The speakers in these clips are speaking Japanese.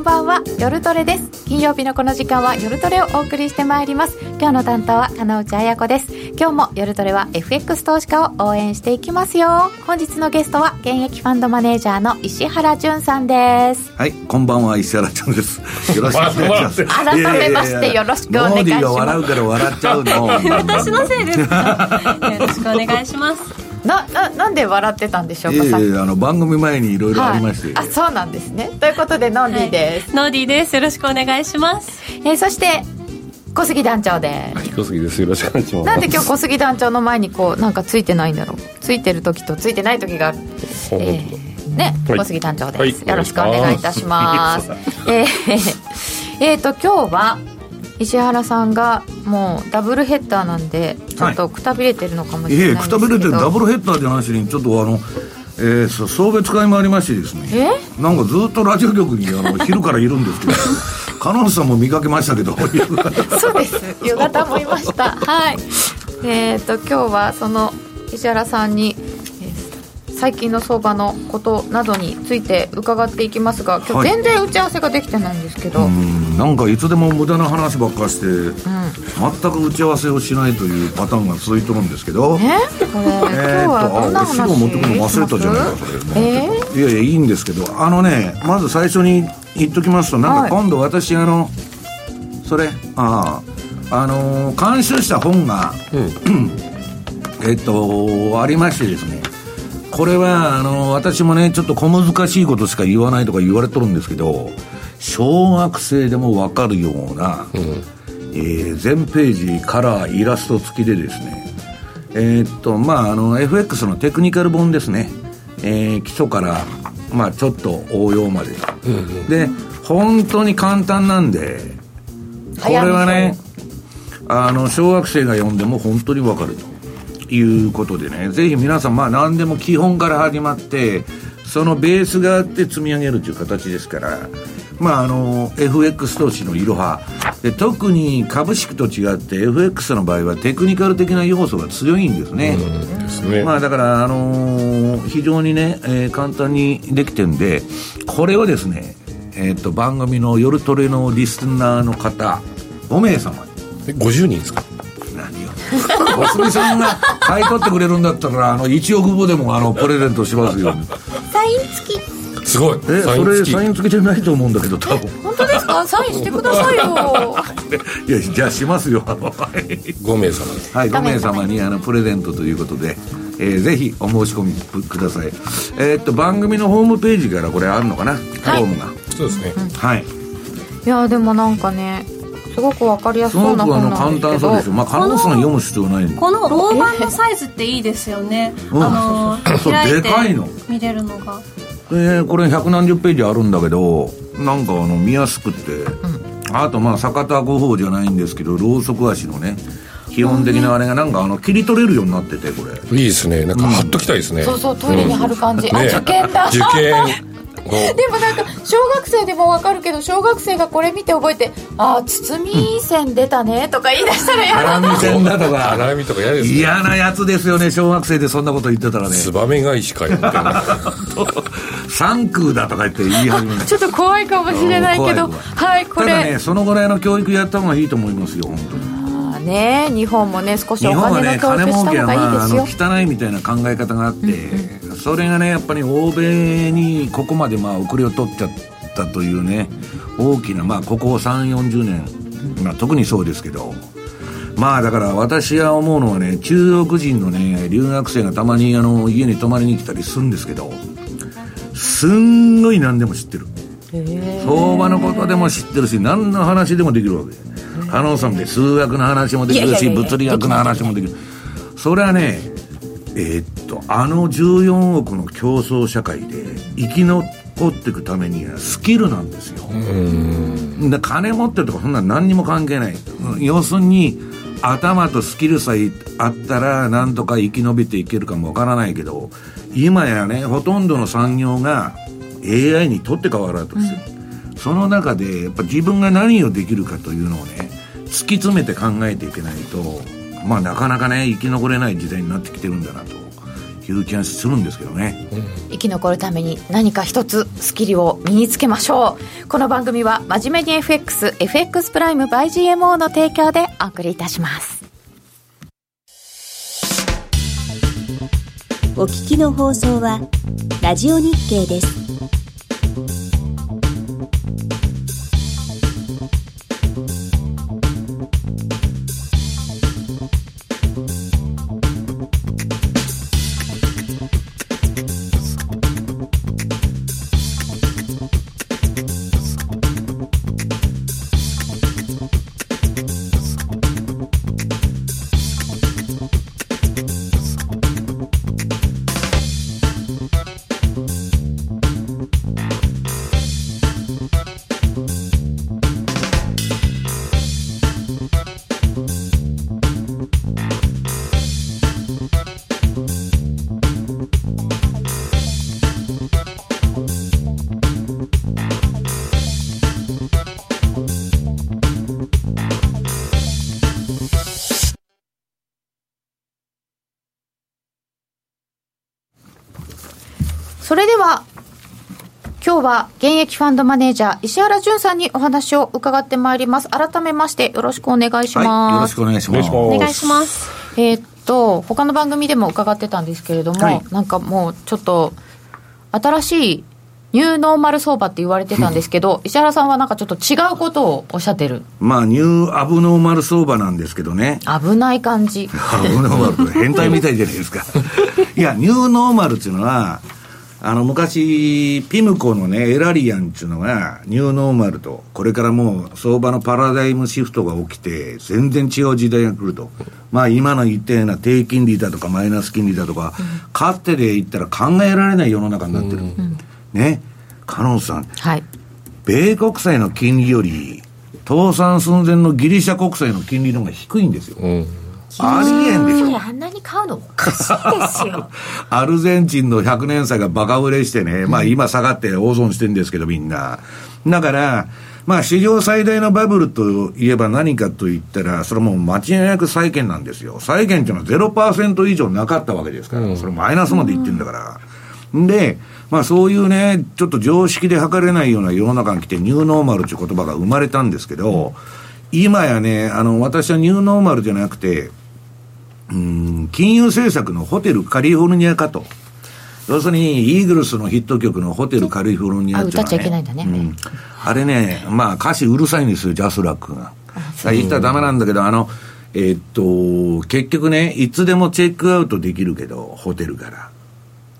こんばんは夜トレです。金曜日のこの時間は夜トレをお送りしてまいります。今日の担当は金内彩子です。今日も夜トレは FX 投資家を応援していきますよ。本日のゲストは現役ファンドマネージャーの石原潤さんです。はいこんばんは石原潤です。よろしくお願いします。改めまして よろしくお願いします。ノーディが笑うから笑っちゃうの。私のせいですよろしくお願いしますなななんで笑ってたんでしょうか、えー、あの番組前にいろい。ろありまして、はい、あそうなんですね。ということでノーディーです、はい、ノーディーです。よろしくお願いします、えー、そして小杉団長です。小杉です。よろしくお願いします。なんで今日小杉団長の前にこうなんかついてないんだろう。ついてる時とついてない時がある、えー、ね、はい、小杉団長です、はい、よろしくお願いいたします。えー、えーと今日は石原さんがもうダブルヘッダーなんでちょっとくたびれてるのかもしれないではい、くたびれてるダブルヘッダーって話にちょっとあのえー、送別会もありましてですね。なんかずっとラジオ局にあの昼からいるんですけど 彼女さんも見かけましたけどそうです。夕方もいました。はい。えっ、ー、と今日はその石原さんに最近の相場のことなどについて伺っていきますが今日全然打ち合わせができてないんですけど、はい、なんかいつでも無駄な話ばっかして、うん、全く打ち合わせをしないというパターンが続いてるんですけど。えこれ、えー、今日はどんな話？持ってくるの忘れたじゃないかそれ、えー、いやいやいいんですけどあのねまず最初に言っときますとなんか今度私、あのそれあああの監修した本が、うん、えっとありましてですねこれはあの私もねちょっと小難しいことしか言わないとか言われとるんですけど小学生でも分かるような、うん、えー、全ページカラーイラスト付きでですね。えー、っとまああの FX のテクニカル本ですね、えー、基礎からまあちょっと応用まで、うんうん、で本当に簡単なんでこれはねあの小学生が読んでも本当に分かるということでね、ぜひ皆さん、まあ何でも基本から始まって、そのベースがあって積み上げるという形ですから、まああの、FX 投資のいろは。で、特に株式と違って FX の場合はテクニカル的な要素が強いんですね。ですね。まあだから、あのー、非常にね、えー、簡単にできてるんで、これをですね、えっ、ー、と、番組の夜トレのリスナーの方、5名様に。50人ですか？ますみさんが買い取ってくれるんだったらあの1億歩でもあのプレゼントしますよ。サイン付き。すごい。えそれサイン付きじゃないと思うんだけど多分。本当ですか？サインしてくださいよ。いやじゃあしますよ。5名様。はい5名様にあのプレゼントということでえー、ぜひお申し込みください。えー、っと番組のホームページからこれあるのかな、はい、フォームが。そうですね、はい。いやでもなんかねすごくわかりやすそうな本なんですけど。簡単そうですよ。まあ看護師さん読む必要ないこのローマンのサイズっていいですよね、あの 開いて見れるのが。えー、これ百何十ページあるんだけどなんかあの見やすくて、うん、あとまあ坂田五法じゃないんですけどろうそく足のね基本的なあれがなんかあの切り取れるようになっててこれ。いいですね。なんか貼っときたいですね、うん、そうそうトイレに貼る感じ、うん、あ受験だ。受験でもなんか小学生でもわかるけど小学生がこれ見て覚えて「ああ堤線出たね」とか言い出したら嫌だな。線だとか荒みとか嫌です、ね、嫌なやつですよね小学生でそんなこと言ってたらね。ツバメ返しかよって三空だとか言って言い始めちょっと怖いかもしれないけどはいこれ。ただねそのぐらいの教育やった方がいいと思いますよ本当にね。日本もね少しお金の教育した方がいいですよ、ね、汚いみたいな考え方があって、うんうん、それがねやっぱり欧米にここまでまあ遅れを取っちゃったというね大きなまあここ3 4 0年、まあ、特にそうですけどまあだから私は思うのはね中国人のね留学生がたまにあの家に泊まりに来たりするんですけどすんごい何でも知ってる相場のことでも知ってるし何の話でもできるわけ加納さんで数学の話もできるし物理学の話もできるそれはねえー、っとあの14億の競争社会で生き残っていくためにはスキルなんですよ。で金持ってるとかそんな何にも関係ない。要するに頭とスキルさえあったら何とか生き延びていけるかもわからないけど今やねほとんどの産業が AI に取って代わろうとしてる、うん、その中でやっぱ自分が何をできるかというのをね突き詰めて考えていけないとまあなかなかね生き残れない時代になってきてるんだなという気がするんですけどね、生き残るために何か一つスキルを身につけましょう。この番組は真面目に FXFX プライム by GMO の提供でお送りいたします。お聞きの放送はラジオ日経です。それでは今日は現役ファンドマネージャー石原淳さんにお話を伺ってまいります改めましてよろしくお願いします、はい、よろしくお願いしますお願いしますえー、っと他の番組でも伺ってたんですけれども、はい、なんかもうちょっと新しいニューノーマル相場って言われてたんですけど、石原さんはなんかちょっと違うことをおっしゃってる？まあ、ニューアブノーマル相場なんですけどね。危ない感じ。アブノーマル変態みたいじゃないですか。いや、ニューノーマルっていうのは、あの、昔、ピムコのね、エラリアンっていうのが、ニューノーマルと、これからもう相場のパラダイムシフトが起きて、全然違う時代が来ると。まあ今の言ったような低金利だとかマイナス金利だとか、うん、かつてで言ったら考えられない世の中になってる。うん、ね。カノンさん。はい。米国債の金利より、倒産寸前のギリシャ国債の金利の方が低いんですよ。うんありえんでしょ。あんなに買うのおかしいですよ。アルゼンチンの100年債がバカ売れしてね、まあ今下がって大損してるんですけどみんな。だから、まあ史上最大のバブルといえば何かと言ったら、それも間違いなく債券なんですよ。債券っていうのは0%以上なかったわけですから、うん、それマイナスまでいってるんだから。で、まあそういうね、ちょっと常識で測れないような世の中に来てニューノーマルっていう言葉が生まれたんですけど、うん、今やね、あの、私はニューノーマルじゃなくて、うん、金融政策のホテルカリフォルニアかと。要するに、イーグルスのヒット曲のホテルカリフォルニアっていうのは、ね、歌っちゃいけないんだね。うん、あれね、まあ歌詞うるさいんですよ、ジャスラックが。言ったらダメなんだけど、あの、えー、っと、結局ね、いつでもチェックアウトできるけど、ホテルから。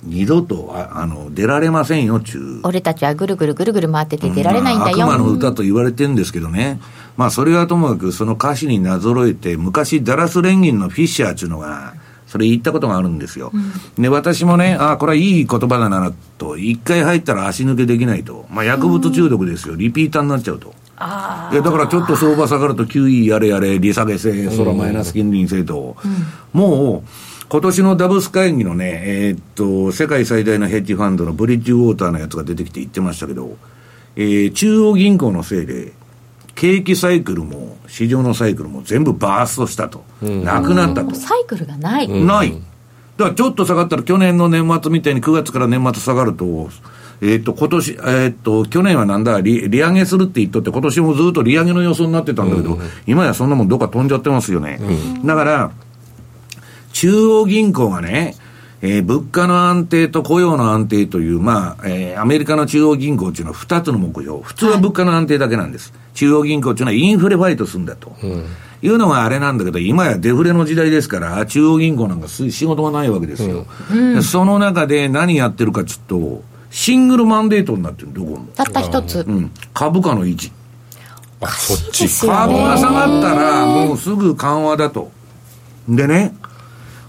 二度とあの出られませんよちゅう俺たちはぐるぐるぐるぐる回ってて出られないんだよ、うんまあ、悪魔の歌と言われてるんですけどね、まあそれはともかくその歌詞になぞろえて昔ダラス連銀のフィッシャーっていうのがそれ言ったことがあるんですよ、うん、で私もねああこれはいい言葉だなと。一回入ったら足抜けできないと。まあ薬物中毒ですよ、リピーターになっちゃうと。いやだからちょっと相場下がると QE やれやれ利下げせそらマイナス金利にせと、うん、もう今年のダブス会議のね、えー、っと、世界最大のヘッジファンドのブリッジウォーターのやつが出てきて言ってましたけど、えー、中央銀行のせいで、景気サイクルも、市場のサイクルも全部バーストしたと。うん、なくなったと。サイクルがない。ない。だからちょっと下がったら、去年の年末みたいに9月から年末下がると、えっ、と、今年、えっ、と、去年はなんだ？利、利上げするって言っとって、今年もずっと利上げの予想になってたんだけど、うん、今やそんなもんどっか飛んじゃってますよね。うん、だから、中央銀行がね、えー、物価の安定と雇用の安定という、まあ、えー、アメリカの中央銀行っていうのは二つの目標。普通は物価の安定だけなんです。はい、中央銀行っていうのはインフレファイトするんだと。うんいうのがあれなんだけど、今やデフレの時代ですから、中央銀行なんか仕事がないわけですよ。うん、その中で何やってるかちょっと、シングルマンデートになってる、どこも。たった一つ。うん。株価の維持。あ、そっち。株が下がったら、もうすぐ緩和だと。でね、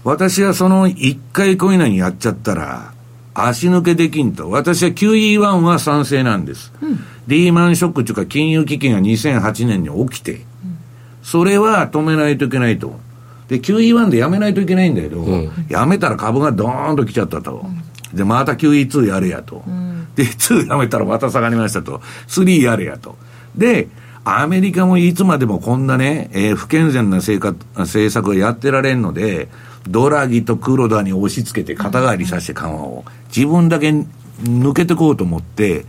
私はその1回こういうのにやっちゃったら、足抜けできんと。私は QE1 は賛成なんです。うん、リーマンショックというか金融危機が2008年に起きて、うん、それは止めないといけないと。で、QE1 でやめないといけないんだけど、うん、やめたら株がドーンと来ちゃったと。で、また QE2 やれやと。で、2やめたらまた下がりましたと。3やれやと。で、アメリカもいつまでもこんなね、えー、不健全な政策をやってられんので、ドラギと黒田に押し付けて肩代わりさせて緩和を、自分だけ抜けてこうと思って、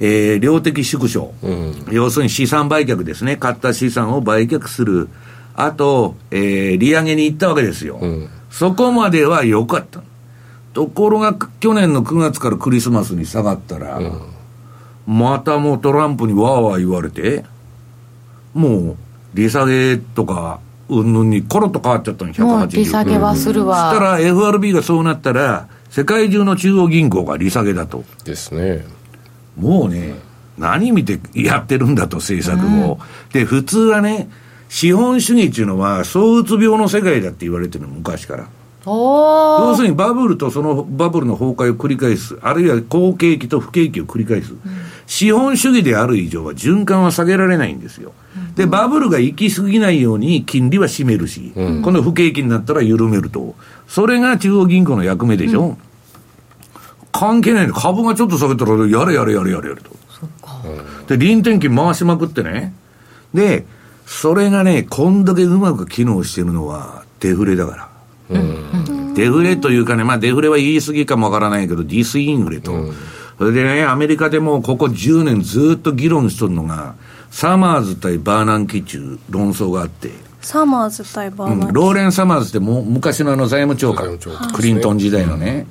えー、量的縮小、うん、要するに資産売却ですね、買った資産を売却する、あと、えー、利上げに行ったわけですよ。うん、そこまでは良かった。ところが、去年の9月からクリスマスに下がったら、うん、またもうトランプにわーわー言われて、もう、利下げとか、うんぬんにコロッと変わっちゃったの、180。利下げはするわ。そしたら FRB がそうなったら、世界中の中央銀行が利下げだと。ですね。もうね、何見てやってるん。だと、政策を。うん、で、普通はね、資本主義っていうのは、躁うつ病の世界だって言われてるの、昔から。要するにバブルとそのバブルの崩壊を繰り返す、あるいは好景気と不景気を繰り返す、うん、資本主義である以上は循環は下げられないんですよ。で、バブルが行き過ぎないように金利は締めるし、うん、この不景気になったら緩めると。それが中央銀行の役目でしょ？うん、関係ないの。株がちょっと下げたら、やれやれやれやれやれと。で、臨転機回しまくってね。で、それがね、こんだけうまく機能してるのはデフレだから。うん、デフレというかね、まあデフレは言い過ぎかもわからないけど、ディスインフレと。うん、それでね、アメリカでもここ10年ずっと議論しとるのが、サマーズ対バーナンキ中論争があって、サマーズ対バーナンキ、うん、ローレン・サマーズっても昔のあの財務長官、クリントン時代のね、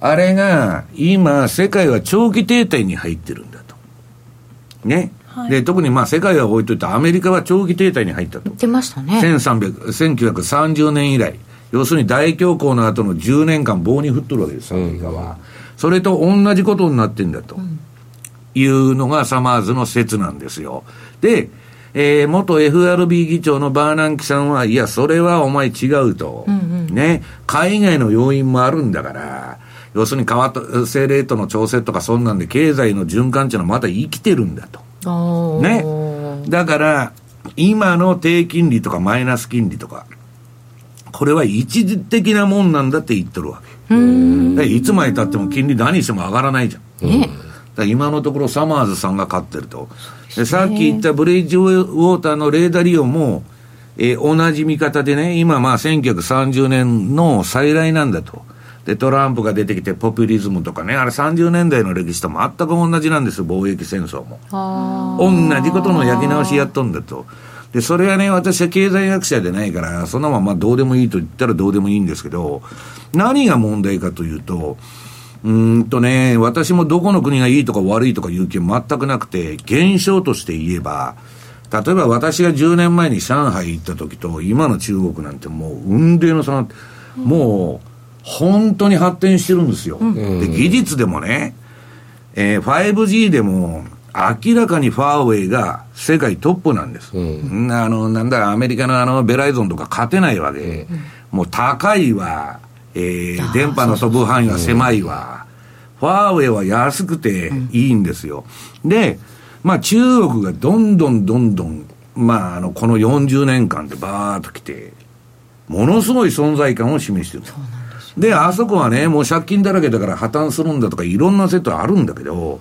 あれが今、世界は長期停滞に入ってるんだと。ね。はい、で特にまあ世界は置いといて、アメリカは長期停滞に入ったと。出ましたね。1930年以来。要するに大恐慌の後の10年間棒に振っとるわけです、アメリカは。それと同じことになってんだと。いうのがサマーズの説なんですよ。で、えー、元 FRB 議長のバーナンキさんは、いや、それはお前違うと。うんうん、ね。海外の要因もあるんだから、要するに為替レートの調整とかそんなんで経済の循環っていうのはまだ生きてるんだと。ね。だから、今の低金利とかマイナス金利とか、これは一時的なもんなんだって言ってるわけ。いつまでたっても金利何しても上がらないじゃん。ね、今のところサマーズさんが勝ってると。でさっき言ったブレイジウォーターのレーダー利用も、えー、同じ見方でね、今まあ1930年の再来なんだと。で、トランプが出てきてポピュリズムとかね、あれ30年代の歴史と全く同じなんですよ、貿易戦争も。同じことの焼き直しやっとんだと。で、それはね、私は経済学者でないから、そのままどうでもいいと言ったらどうでもいいんですけど、何が問題かというと、うんとね、私もどこの国がいいとか悪いとかいう気は全くなくて、現象として言えば、例えば私が10年前に上海行った時と、今の中国なんてもう、雲泥の差、もう、本当に発展してるんですよ。うん、で、技術でもね、えー、5G でも、明らかにファーウェイが世界トップなんです。うん、あの、なんだ、アメリカのあの、ベライゾンとか勝てないわけ。うん、もう高いわ、えー、電波の飛ぶ範囲は狭いわ。ファーウェイは安くていいんですよ。で、まあ中国がどんどんどんどん、まああの、この40年間でバーっと来て、ものすごい存在感を示してる。であそこはね、もう借金だらけだから破綻するんだとかいろんなセットあるんだけど、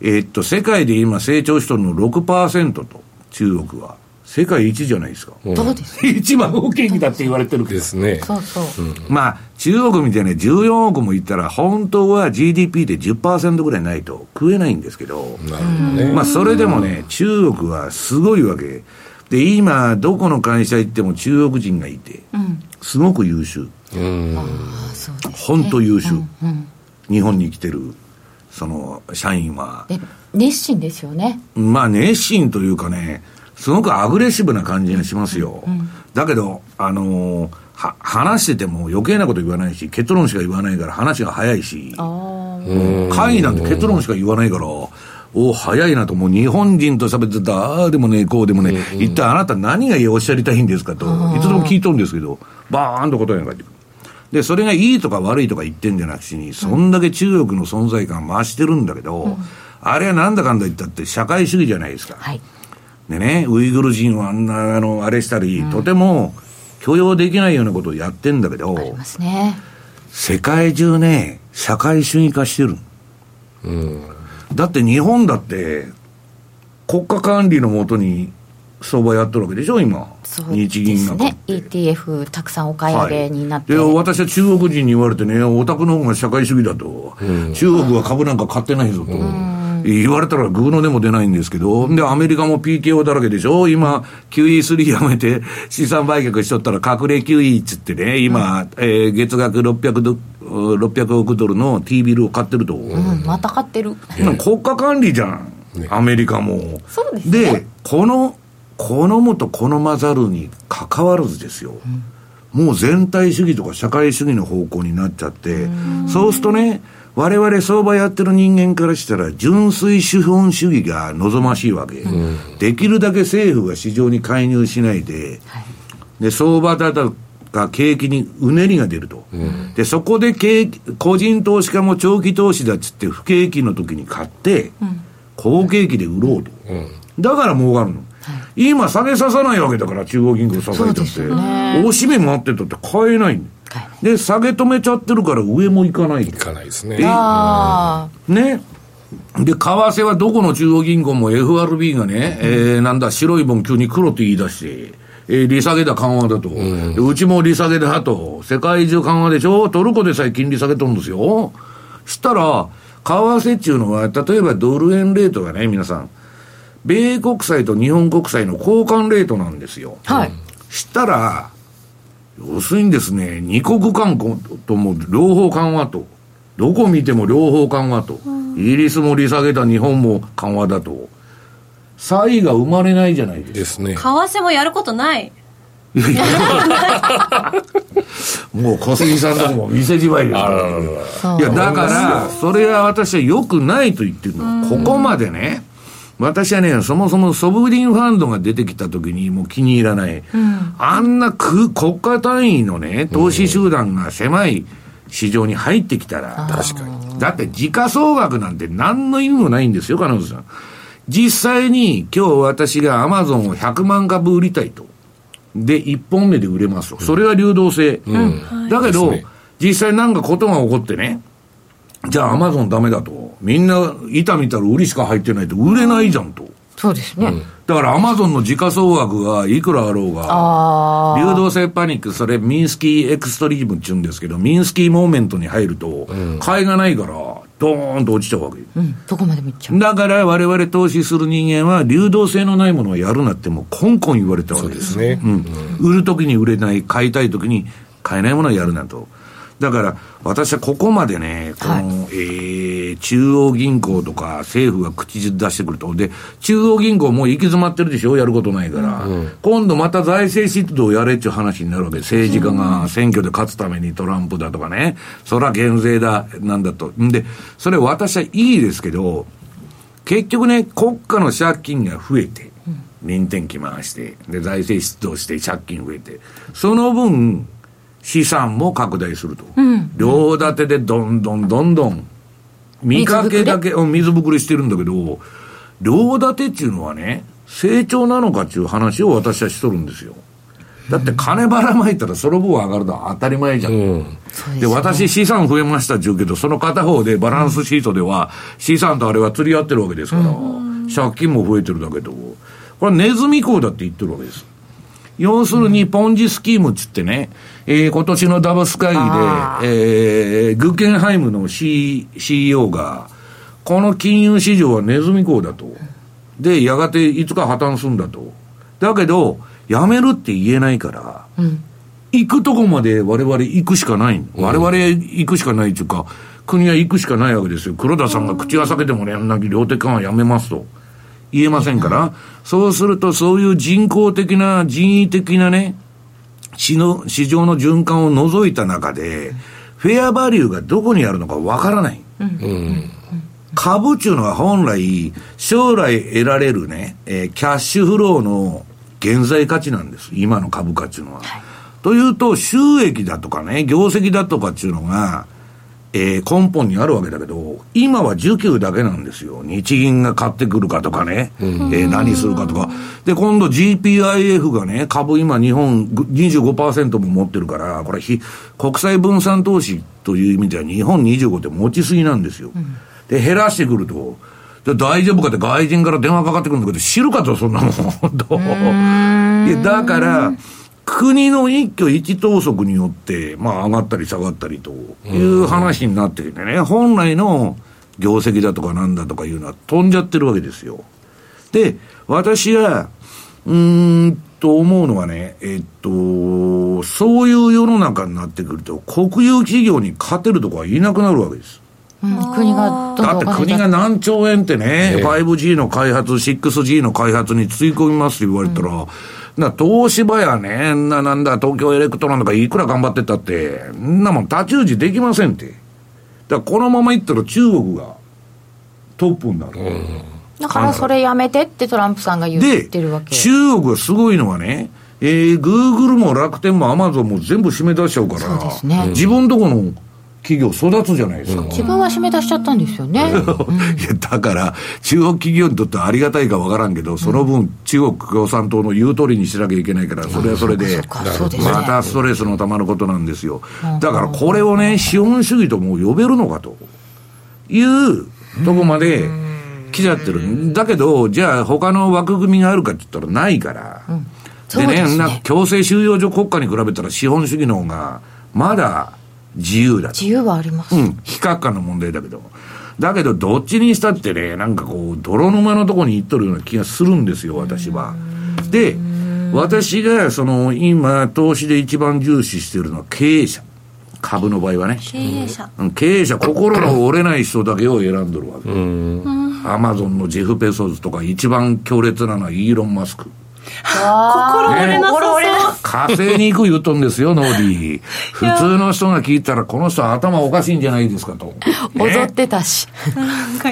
えー、っと、世界で今成長しとるの6%と、中国は。世界一じゃないですか。そうです。一番大きいだって言われてるけど。ですね。そうそう。うん、まあ、中国みたいな14億もいったら、本当は GDP で10%ぐらいないと食えないんですけど、なるほどね。まあ、それでもね、中国はすごいわけ。で、今、どこの会社行っても中国人がいて、うん、すごく優秀。うん。本当優秀、うんうん。日本に来てる、その、社員は。熱心ですよね。まあ、熱心というかね、すごくアグレッシブな感じがしますよ。うん、だけど、あのー、は、話してても余計なこと言わないし、結論しか言わないから話が早いし、会議なんて結論しか言わないから、お早いなと、もう日本人と喋ってた、ああでもね、こうでもね、うん、一体あなた何がおっしゃりたいんですかと、いつでも聞いとるんですけど、バーンと答えが返ってくる。で、それがいいとか悪いとか言ってんじゃなくてに、そんだけ中国の存在感増してるんだけど、うん、あれはなんだかんだ言ったって社会主義じゃないですか。はいでね、ウイグル人をあんな、あの、あれしたり、うん、とても許容できないようなことをやってんだけど、ね、世界中ね、社会主義化してる。うん、だって日本だって、国家管理のもとに相場やってるわけでしょ、今、日銀がね、ETF、たくさんお買い上げになって、はい、で私は中国人に言われてね、お宅の方が社会主義だと、うん、中国は株なんか買ってないぞと。言われたらグーのでも出ないんですけど、で、アメリカも PKO だらけでしょ？今、QE3 やめて資産売却しとったら隠れ QE っつってね、今、うん、えー、月額600ド600億ドルの T ビルを買ってると。うん、また買ってる。国家管理じゃん。ね、アメリカも。そうです、ね、で、この、好むと好まざるに関わらずですよ。うん、もう全体主義とか社会主義の方向になっちゃって、そうするとね、我々相場やってる人間からしたら、純粋資本主義が望ましいわけ。うん、できるだけ政府が市場に介入しないで、はい、で、相場だとか景気にうねりが出ると。うん、で、そこで景個人投資家も長期投資だっつって不景気の時に買って、うん。好景気で売ろうと。だから儲かるの。今下げささないわけだから中央銀行支えちゃって、大しめ待ってたって買えないで下げ止めちゃってるから上も行かない。いかないですね。ね。で為替はどこの中央銀行も FRB がね、えー、なんだ白い本急に黒って言い出してえー、利下げだ緩和だと、うん、うちも利下げだと、世界中緩和でしょ、トルコでさえ金利下げとるんですよ。したら、為替っていうのは、例えばドル円レートがね、皆さん、米国債と日本国債の交換レートなんですよ。はい。したら、要するにですね、二国間とも両方緩和と。どこ見ても両方緩和と。イギリスも利下げた日本も緩和だと。差異が生まれないじゃないですか。ですね。為替もやることない。いやいや もう小杉さんとこも店じまいですからいやだからそれは私はよくないと言ってるのここまでね私はね、そもそもソブリンファンドが出てきたときにもう気に入らない。うん、あんな国家単位のね、投資集団が狭い市場に入ってきたら、確かに。だって時価総額なんて何の意味もないんですよ、金本さん。実際に今日私がアマゾンを100万株売りたいと。で、1本目で売れますと。それは流動性。うん、だけど、ね、実際なんかことが起こってね、じゃあアマゾンダメだと。みんな板見たら売りしか入ってないと売れないじゃんと。そうですね。うん、だからアマゾンの時価総額がいくらあろうが、流動性パニック、それミンスキーエクストリームって言うんですけど、ミンスキーモーメントに入ると、買いがないから、ドーンと落ちちゃうわけ。うん、どこまでもいっちゃう。だから我々投資する人間は、流動性のないものをやるなってもうコンコン言われたわけです。そうですね。うん。売るときに売れない、買いたいときに買えないものをやるなと。だから、私はここまでね、この、はい、えー、中央銀行とか政府が口出してくると。で、中央銀行もう行き詰まってるでしょ？やることないから。うん、今度また財政出動やれっていう話になるわけ。政治家が選挙で勝つためにトランプだとかね。そら減税だ、なんだと。んで、それ私はいいですけど、結局ね、国家の借金が増えて、臨転機回して、で、財政出動して借金増えて、その分、資産も拡大すると。うん、両立てでどんどんどんどん、見かけだけ、水ぶくれしてるんだけど、両立てっていうのはね、成長なのかっていう話を私はしとるんですよ。だって金ばらまいたらその分上がるのは当たり前じゃん。うん、で、私資産増えましたって言うけど、その片方でバランスシートでは資産とあれは釣り合ってるわけですから、うん、借金も増えてるだけど、これネズミ講だって言ってるわけです。要するにポンジスキームっつってね、えー、今年のダボス会議で、えー、グッケンハイムの、C、CEO が、この金融市場はネズミ講だと。で、やがていつか破綻するんだと。だけど、やめるって言えないから、うん、行くとこまで我々行くしかない。我々行くしかないっていうか、国は行くしかないわけですよ。黒田さんが口が裂けてもね、なき量的緩和やめますと。言えませんから、そうするとそういう人工的な、人為的なね、市の、市場の循環を除いた中で、フェアバリューがどこにあるのかわからない。うん、株っていうのは本来、将来得られるね、えー、キャッシュフローの現在価値なんです。今の株価っていうのは。はい、というと、収益だとかね、業績だとかっていうのが、えー、根本にあるわけだけど、今は需給だけなんですよ。日銀が買ってくるかとかね、うん、えー、何するかとか。で、今度 GPIF がね、株今日本25%も持ってるから、これ国際分散投資という意味では日本25って持ちすぎなんですよ。うん、で、減らしてくると、で大丈夫かって外人から電話かかってくるんだけど、知るかと、そんなもん。いや、だから、国の一挙一投足によって、まあ上がったり下がったりという話になってきてね、本来の業績だとかなんだとかいうのは飛んじゃってるわけですよ。で、私は、うーんと思うのはね、えっと、そういう世の中になってくると、国有企業に勝てるとこはいなくなるわけです。うん、国がだって国が何兆円ってね、えー、5G の開発、6G の開発につぎ込みますって言われたら、うんな、東芝やね、な、なんだ、東京エレクトロンとかいくら頑張ってたって、んなもん太刀打ちできませんって。だからこのままいったら中国がトップになる。うん。だからそれやめてってトランプさんが言ってるわけ。中国がすごいのはね、えー、グーグルも楽天もアマゾンも全部締め出しちゃうから、そうですね、自分とこの企業育つじゃないですか。自分は締め出しちゃったんですよね。いや、だから、中国企業にとってはありがたいかわからんけど、その分、中国共産党の言う通りにしなきゃいけないから、それはそれで、またストレスのたまることなんですよ。だから、これをね、資本主義ともう呼べるのかというとこまで来ちゃってる。だけど、じゃあ、他の枠組みがあるかって言ったらないから。でね、な強制収容所国家に比べたら資本主義の方が、まだ、自由だ自由はあります。うん。非核化の問題だけど。だけど、どっちにしたってね、なんかこう、泥沼のとこに行っとるような気がするんですよ、私は。で、私が、その、今、投資で一番重視してるのは経営者。株の場合はね。経営者。経営者、心の折れない人だけを選んどるわけ。アマゾンのジェフ・ペソスとか、一番強烈なのはイーロン・マスク。心折れなさそう。火星に行く言うとんですよ、ノーディー。普通の人が聞いたら、この人は頭おかしいんじゃないですかと。踊ってたし。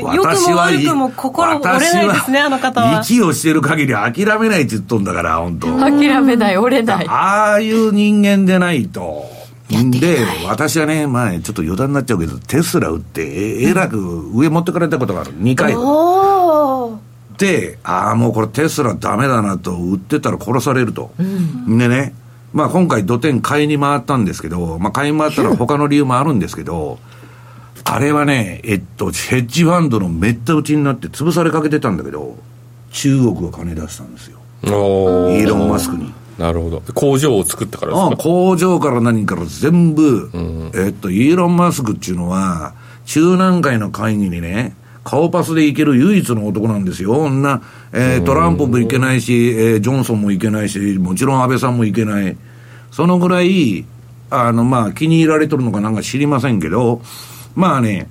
私は、悪くも心折れないですね、あの方は。息をしてる限り諦めないって言っとんだから、本当諦めない、折れない。ああいう人間でないと。で、私はね、前、ちょっと余談になっちゃうけど、テスラ売って、え、えらく上持ってかれたことがある。2回。ああ、もうこれテスラダメだなと、売ってたら殺されると。うん、でね、まあ今回土天買いに回ったんですけど、まあ買いに回ったら他の理由もあるんですけど、あれはね、えっと、ヘッジファンドのめった打ちになって潰されかけてたんだけど、中国が金出したんですよ。イーロン・マスクに。なるほど。工場を作ってからですか？工場から何から全部、うん、えっと、イーロン・マスクっていうのは、中南海の会議にね、顔パスでいける唯一の男なんですよ。女、えー、トランプもいけないし、えー、ジョンソンもいけないし、もちろん安倍さんもいけない。そのぐらい、あの、まあ、気に入られとるのかなんか知りませんけど、まあね、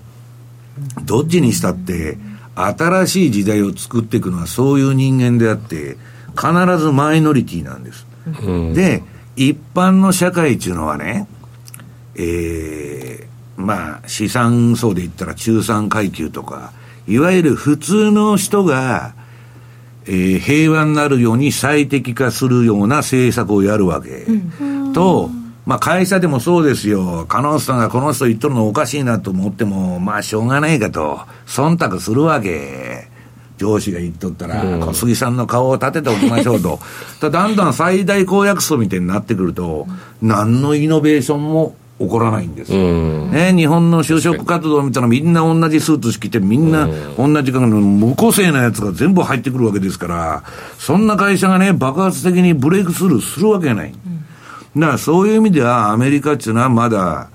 どっちにしたって、新しい時代を作っていくのはそういう人間であって、必ずマイノリティなんです。うん、で、一般の社会っていうのはね、えー、まあ、資産層で言ったら中産階級とか、いわゆる普通の人が、えー、平和になるように最適化するような政策をやるわけ。うん、と、まあ会社でもそうですよ。加納さんがこの人言っとるのおかしいなと思っても、まあしょうがないかと、忖度するわけ。上司が言っとったら、小杉さんの顔を立てておきましょうと。だんだん最大公約数みたいになってくると、何のイノベーションも起こらないんです。ね、日本の就職活動を見たらみんな同じスーツ着てみんな同じ感の無個性なやつが全部入ってくるわけですから、そんな会社がね、爆発的にブレイクスルーするわけがない。だからそういう意味ではアメリカっていうのはまだ、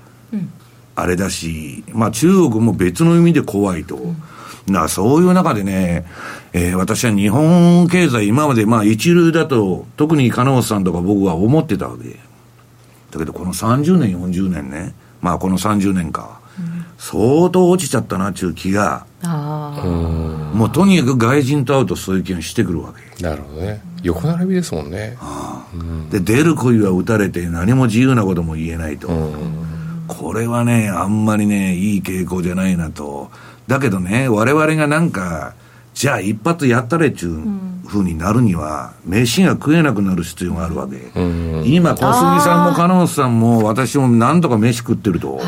あれだし、まあ中国も別の意味で怖いと。だそういう中でね、えー、私は日本経済今までまあ一流だと、特に金本さんとか僕は思ってたわけ。だけどこの30年40年ね。まあこの30年か、うん、相当落ちちゃったなっていう気がもうとにかく外人と会うとそういう気がしてくるわけ。なるほどね。横並びですもんね、うん、で出る杭は打たれて何も自由なことも言えないと、これはねあんまりねいい傾向じゃないなと。だけどね我々がなんかじゃあ一発やったれっちゅうふうになるには、飯が食えなくなる必要があるわけ。今、小杉さんも金本さんも私も何とか飯食ってると、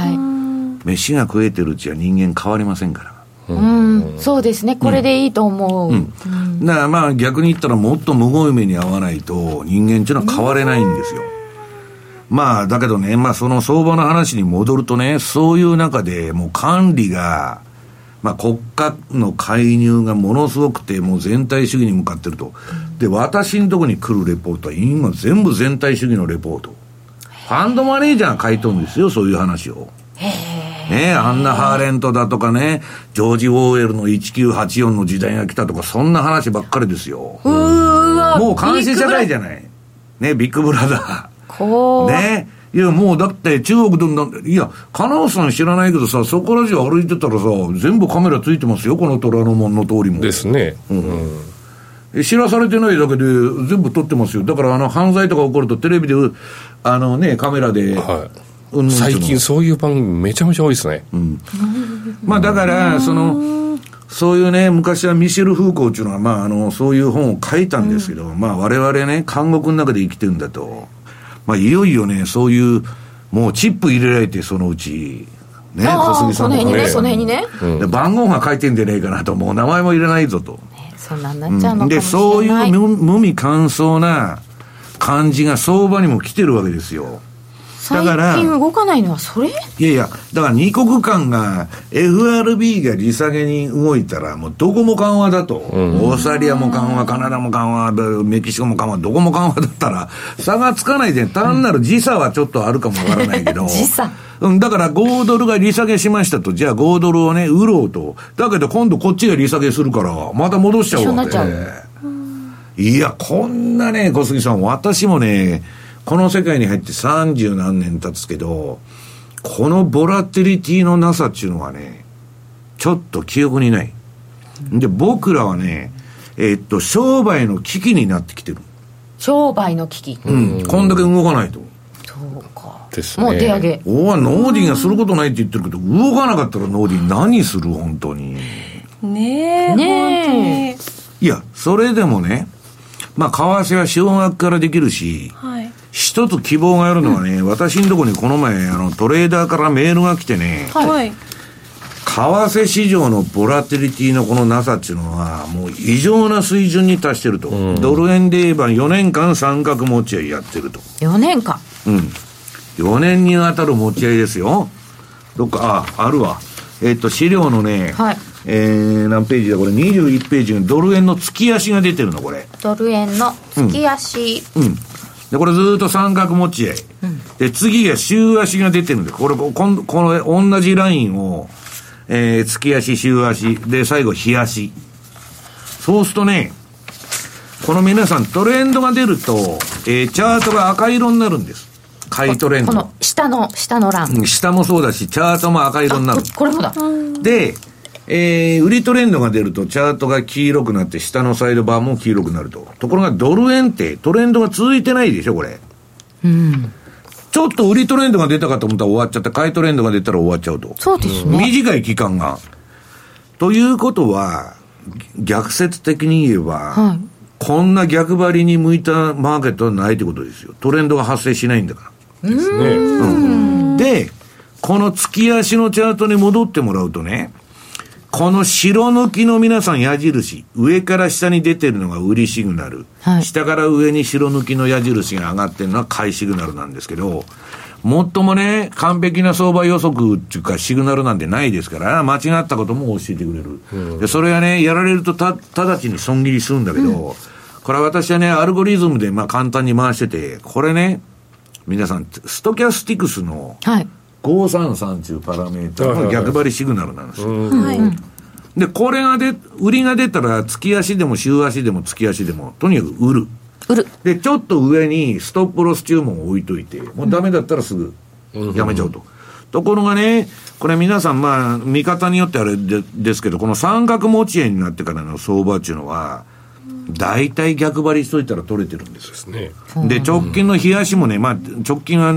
飯が食えてるうちは人間変わりませんから。うん、そうですね、これでいいと思う。うん。だからまあ逆に言ったらもっとむごい目に遭わないと人間っていうのは変われないんですよ。まあだけどね、まあその相場の話に戻るとね、そういう中でもう管理が、まあ、国家の介入がものすごくて、もう全体主義に向かってると。で、私のところに来るレポートは、今全部全体主義のレポート。ファンドマネージャーが書いとるんですよ、そういう話を。ねアンナ・ハーレントだとかね、ジョージ・ウォーエルの1984の時代が来たとか、そんな話ばっかりですよ。もう監視社会じゃない。ね、ビッグブラザー。ね。いや、もうだって中国でも、いや、金尾さん知らないけどさ、そこら中歩いてたらさ、全部カメラついてますよ、この虎ノ門の通りも。ですね。うん。うん、知らされてないだけで全部撮ってますよ。だからあの犯罪とか起こるとテレビで、あのね、カメラで。はい。うん、最近そういう番組めちゃめちゃ多いですね。うん。まあだから、その、そういうね、昔はミシェル・フーコーっていうのは、まあ、あの、そういう本を書いたんですけど、うん、まあ、我々ね、監獄の中で生きてるんだと。まあ、いよいよね、そういう、もうチップ入れられて、そのうち、ね、小杉さんのね、その辺にね、うん、番号が書いてんじゃねえかなと、もう名前も入れないぞと。ね、そんなんなっちゃうのかもしれない、うん、で、そういう無味乾燥な感じが相場にも来てるわけですよ。だから最近動かないのはそれ？いやいや、だから二国間が FRB が利下げに動いたら、もうどこも緩和だと、うん、オーストラリアも緩和、カナダも緩和、メキシコも緩和、どこも緩和だったら、差がつかないで、単なる時差はちょっとあるかもわからないけど、時差。うん、だから5ドルが利下げしましたと、じゃあ5ドルをね、売ろうと。だけど今度こっちが利下げするから、また戻しちゃうわけ。いや、こんなね、小杉さん、私もね、この世界に入って三十何年経つけど、このボラテリティのなさっていうのはね、ちょっと記憶にない。で、僕らはね、えー、っと、商売の危機になってきてる。商売の危機うん。こんだけ動かないと。そうか。ですね。もう手上げ。おわ、ノーディンがすることないって言ってるけど、動かなかったらノーディン何する本当に。ねえ。ねえ。いや、それでもね、まあ、為替は少額からできるし、はい、一つ希望があるのはね、うん、私のところにこの前、あの、トレーダーからメールが来てね、はい。為替市場のボラテリティのこのなさっていうのは、もう異常な水準に達してると。うん、ドル円で言えば4年間三角持ち合いやってると。4年間うん。4年にわたる持ち合いですよ。どっか、あ、あるわ。えっ、と、資料のね、はい。えー、何ページだこれ？21ページにドル円の月足が出てるのこれドル円の月足うん、うん、でこれずっと三角持ち合い、うん、で次が週足が出てるんでこれこのこの同じラインを、えー、月足週足で最後日足。そうするとねこの皆さんトレンドが出ると、えー、チャートが赤色になるんです。買いトレンド。この下の下の欄。下もそうだしチャートも赤色になる。これもだ。でえー、売りトレンドが出るとチャートが黄色くなって下のサイドバーも黄色くなると。ところがドル円ってトレンドが続いてないでしょ、これ。うん。ちょっと売りトレンドが出たかと思ったら終わっちゃって、買いトレンドが出たら終わっちゃうと。そうですね。短い期間が。ということは、逆説的に言えば、はい、こんな逆張りに向いたマーケットはないってことですよ。トレンドが発生しないんだから。ですね。うん。で、この月足のチャートに戻ってもらうとね、この白抜きの皆さん矢印、上から下に出てるのが売りシグナル、はい、下から上に白抜きの矢印が上がってるのは買いシグナルなんですけど、もっともね、完璧な相場予測っていうかシグナルなんてないですから、間違ったことも教えてくれる。うん、でそれがね、やられるとた、直ちに損切りするんだけど、うん、これは私はね、アルゴリズムでまあ簡単に回してて、これね、皆さん、ストキャスティクスの、はい533というパラメーターが逆張りシグナルなんですよ。はい、で、これがで、売りが出たら、月足でも週足でも月足でも、とにかく売る。売る。で、ちょっと上にストップロス注文を置いといて、もうダメだったらすぐやめちゃうと。うん、ところがね、これ皆さん、まあ、見方によってあれでですけど、この三角持ち円になってからの相場っていうのは、大体逆張りしといたら取れてるんですね。で、直近の冷やしもね、まあ、直近は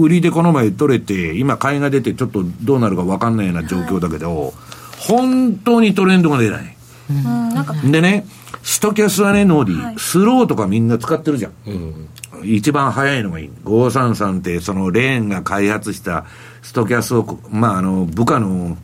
売りでこの前取れて、今買いが出てちょっとどうなるか分かんないような状況だけど、本当にトレンドが出ない。うん、でね、ストキャスはね、ノーディー、はい、スローとかみんな使ってるじゃん。うん、一番早いのがいい。533って、そのレーンが開発したストキャスを、まあ、あの、部下の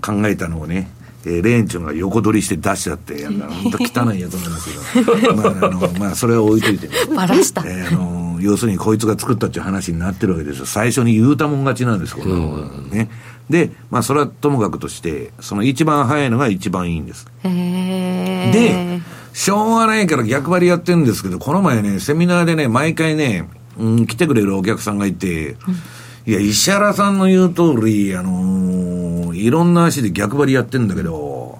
考えたのをね、えー、レーンチュンが横取りして出しちゃって本当汚いやつなんですけど、まあ、あの、まあ、それは置いといて、ね、バラした。えー、あの、要するにこいつが作ったっていう話になってるわけですよ。最初に言うたもん勝ちなんです、この、ね。で、まあ、それはともかくとして、その一番早いのが一番いいんです。で、しょうがないから逆張りやってるんですけど、この前ね、セミナーでね、毎回ね、うん、来てくれるお客さんがいて、うん、いや、石原さんの言う通り、あのー、いろんな足で逆張りやってるんだけど、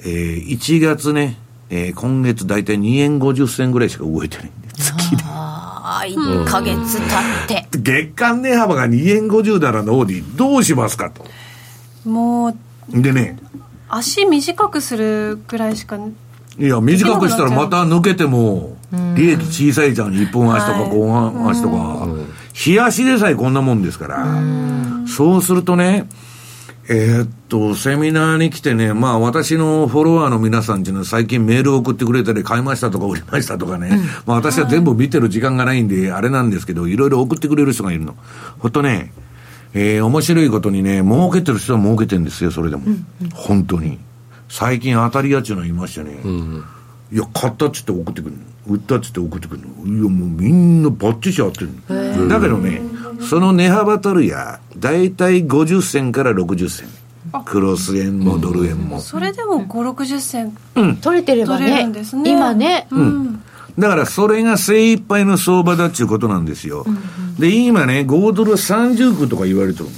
えー、1月ね、えー、今月大体2円50銭ぐらいしか動いてないんで、月で。1か月経って。月間値幅が2円50ならのオーディ、どうしますかと。もう。でね。足短くするぐらいしか。いや、短くしたらまた抜けても、利益小さいじゃん。1本足とか5本足とか。冷やしでさえこんなもんですから。そうするとね、えー、っと、セミナーに来てね、まあ私のフォロワーの皆さんっていうのは最近メールを送ってくれたり、買いましたとか売りましたとかね、うん、まあ私は全部見てる時間がないんで、あれなんですけど、いろいろ送ってくれる人がいるの。ほんとね、えー、面白いことにね、儲けてる人は儲けてるんですよ、それでも。うんうん、本当に。最近当たり屋っていうのいましたね。うんいや、買ったっつって送ってくるの。売ったっつって送ってくるの。いや、もうみん。なバッチシ合ってる。だけどね、その値幅取るや、大体50銭から60銭。クロス円もドル円も。それでも5、60銭。うん。取れてればね。ね今ね。うん。だからそれが精一杯の相場だっていうことなん。ですよ。で、今ね、5ドル30区とか言われてるの。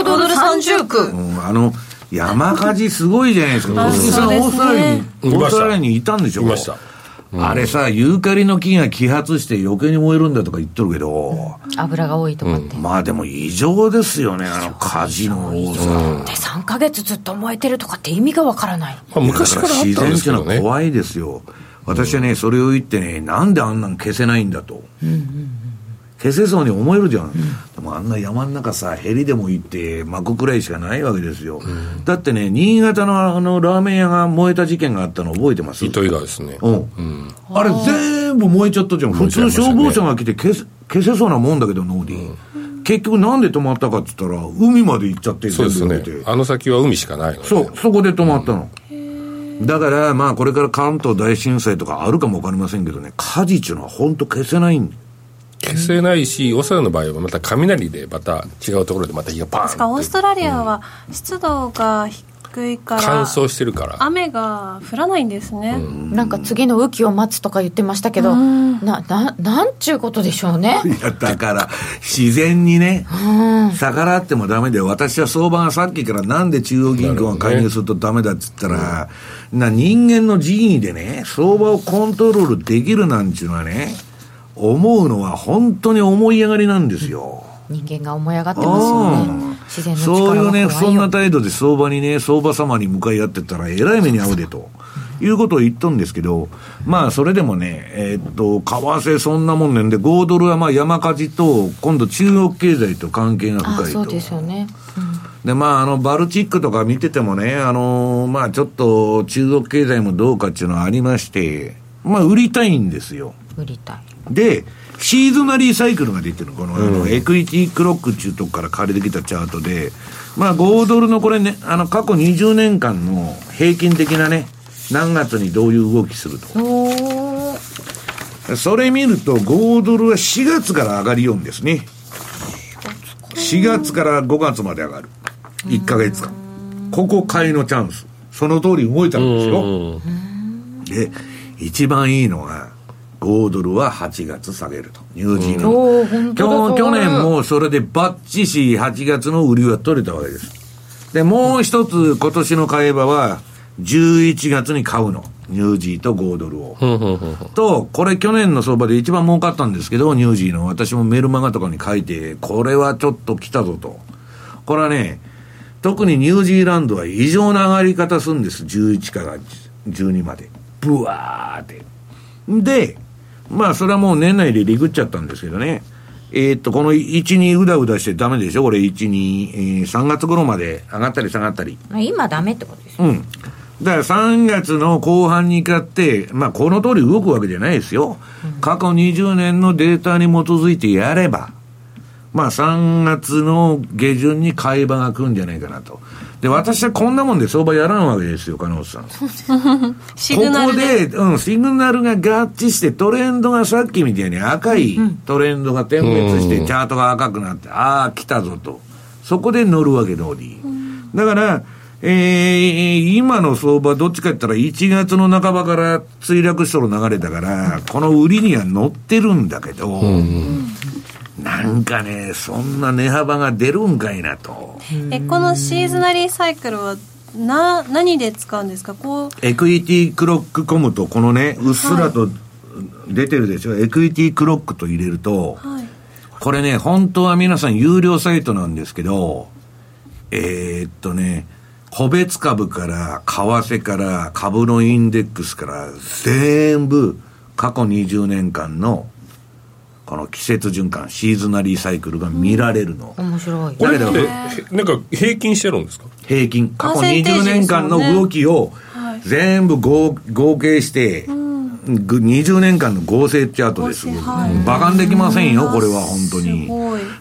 5ドル30区。うん、あの、山火事すごいじゃないですか。小杉さん、オーストラリアに、オーストラリアにいたん。でしょいました。あれさ、ユーカリの木が揮発して余計に燃えるんだとか言っとるけど、油が多いとかって、まあでも異常ですよね、あの火事の多さ。で、3か月ずっと燃えてるとかって意味がわからない。まあ、昔からあったんですけどね。自然っていうのは怖いですよ。私はね、それを言ってね、なんであんなん消せないんだと。うんうん消せそうに思えるじゃん、うん、でもあんな山の中さヘリでも行って巻くくらいしかないわけですよ、うん、だってね新潟のあのラーメン屋が燃えた事件があったの覚えてます？糸魚川ですね、うん、あれ全部燃えちゃったじゃん。普通消防車が来て消せ消せそうなもんだけどノーディ、結局なんで止まったかっつったら海まで行っちゃってそうですね。あの先は海しかないの、ね、そうそこで止まったの、だから、まあ、これから関東大震災とかあるかもわかりませんけどね、火事っていうのは本当消せないん消せないし、オーストラリアの場合はまた雷でまた違うところでまた火がパーンですか、オーストラリアは湿度が低いから、乾燥してるから。雨が降らないんですね、ん。なんか次の雨季を待つとか言ってましたけど、なななんちゅうことでしょうね。いやだから自然にね、逆らってもダメで私は相場がさっきからなんで中央銀行が介入するとダメだっつったら、な人間の人為でね相場をコントロールできるなんちゅうのはね思うのは本当に思い上がりなんですよ。人間が思い上がってますよね。自然のそういうね、そんな態度で相場にね、相場様に向かい合ってたら、えらい目に遭うでと。いうことを言ったんですけど、まあ、それでもね、えー、っと、為替そんなもんねんで、5ドルはまあ山火事と、今度中国経済と関係が深いと。そうですよね。うん、で、まあ、あの、バルチックとか見ててもね、あのー、まあ、ちょっと中国経済もどうかっていうのはありまして、まあ、売りたいんですよ。売りたい。で、シーズナリーサイクルが出てる、この、あの、エクイティクロックっていうとこから借りてきたチャートで、まあ、5ドルのこれね、あの、過去20年間の平均的なね、何月にどういう動きすると。それ見ると、5ドルは4月から上がりようんですね。4月から5月まで上がる。1ヶ月間。ここ買いのチャンス。その通り動いたんですよ。で、一番いいのは、5ドルは8月下げると。ニュージーランド。去年もそれでバッチし8月の売りは取れたわけです。で、もう一つ今年の買い場は11月に買うの。ニュージーと5ドルを。と、これ去年の相場で一番儲かったんですけど、ニュージーの私もメルマガとかに書いて、これはちょっと来たぞと。これはね、特にニュージーランドは異常な上がり方するんです。11から12まで。ブワーって。で、まあ、それはもう年内でリグっちゃったんですけどね。えー、っと、この1、2うだうだしてダメでしょ？これ1、2、えー、3月頃まで上がったり下がったり。今ダメってことですよ、うん。だから3月の後半に買って、まあこの通り動くわけじゃないですよ。うん、過去20年のデータに基づいてやれば、まあ3月の下旬に買い場が来るんじゃないかなと。で、私はこんなもんで相場やらんわけですよ、金本さん。シグナルで。ここで、うん、シグナルが合致して、トレンドがさっきみたいに赤いトレンドが点滅して、チャートが赤くなって、ああ、来たぞと。そそこで乗るわけ、ノーディー。だから、えー、今の相場、どっちか言ったら1月の半ばから墜落しとる流れだから、この売りには乗ってるんだけど、うんなんかね、そんな値幅が出るんかいなと。え、このシーズナリーサイクルはな何で使うんですか？こう。エクイティクロックコムとこのねうっすらと出てるでしょ、はい、エクイティクロックと入れると、はい、これね本当は皆さん有料サイトなんですけどえー、っとね個別株から為替から株のインデックスから全部過去20年間のこの季節循環シーズナリーサイクルが見られるの、うん、面白い。これってなんか平均してるんですか？平均過去20年間の動きを全部合合計して、うん、20年間の合成チャートです、はい、バカんできませんよこれは本当に。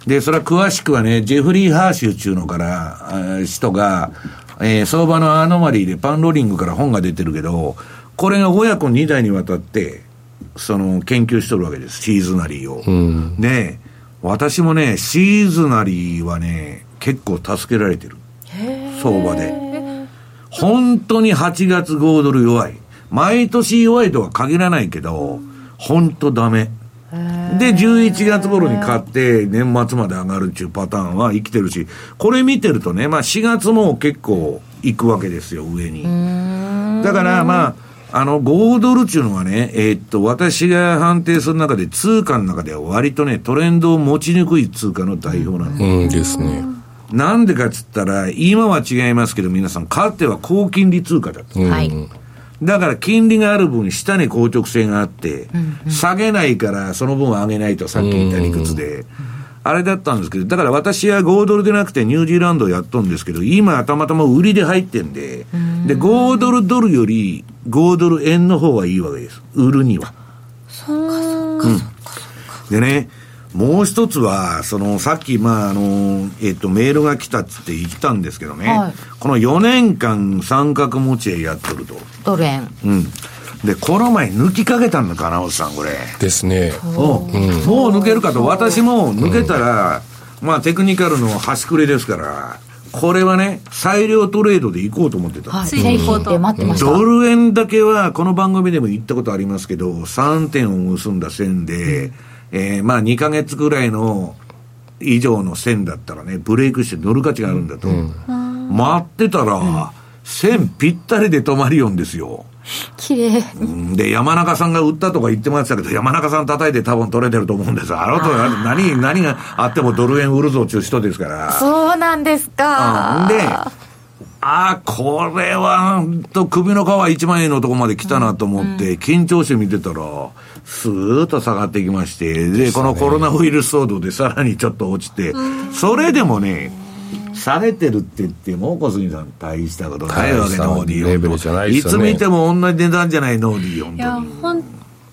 でそれは詳しくはねジェフリー・ハーシュっていうのから人が、えー、相場のアノマリーでパンローリングから本が出てるけどこれが親子2代にわたってその研究しとるわけです、シーズナリーを。うん、で、私もね、シーズナリーはね、結構助けられてる。相場で。本当に8月5ドル弱い。毎年弱いとは限らないけど、本当ダメ。で、11月頃に買って、年末まで上がるっていうパターンは生きてるし、これ見てるとね、まあ4月も結構行くわけですよ、上に。だからまあ、あの、5ドルっていうのはね、えー、っと、私が判定する中で、通貨の中では割とね、トレンドを持ちにくい通貨の代表なの。うんですね。なんでかっつったら、今は違いますけど、皆さん、かつては高金利通貨だった。はい。だから金利がある分、下に硬直性があって、下げないから、その分は上げないと、さっき言った理屈で。うんあれだったんですけど、だから私は5ドルでなくてニュージーランドをやっとんですけど、今たまたま売りで入ってんで、で、5ドルドルより5ドル円の方がいいわけです。売るには。そうか、そうか、でね、もう一つは、その、さっき、まあ、あの、えっと、メールが来たっつって言ったんですけどね、はい、この4年間三角持ち合やっとると。ドル円。うん。で、この前抜きかけたんだ、金本さん、これ。ですね。うん、もう抜けるかと、私も抜けたら、うん、まあテクニカルの端くれですから、これはね、裁量トレードで行こうと思ってた。はい、ついで行こうと待ってました。ドル円だけは、この番組でも言ったことありますけど、3点を結んだ線で、うん、えー、まあ2か月ぐらいの以上の線だったらね、ブレイクして乗る価値があるんだと。うん、待ってたら、線ぴったりで止まりよんですよ。綺麗で、山中さんが売ったとか言ってましたけど、山中さん叩いて多分取れてると思うんです。あのと何、何があってもドル円売るぞっていう人ですから。そうなんですか。で、ああ、これは、と首の皮一万円のとこまで来たなと思って、緊張して見てたら、スーッと下がってきまして、で、このコロナウイルス騒動でさらにちょっと落ちて、それでもね、下げてるって言っても、小杉さん、大したことないわけ、ノーディー。レベルじゃないいつ見ても同じ値段じゃない、ノーディー、本当に。いや、本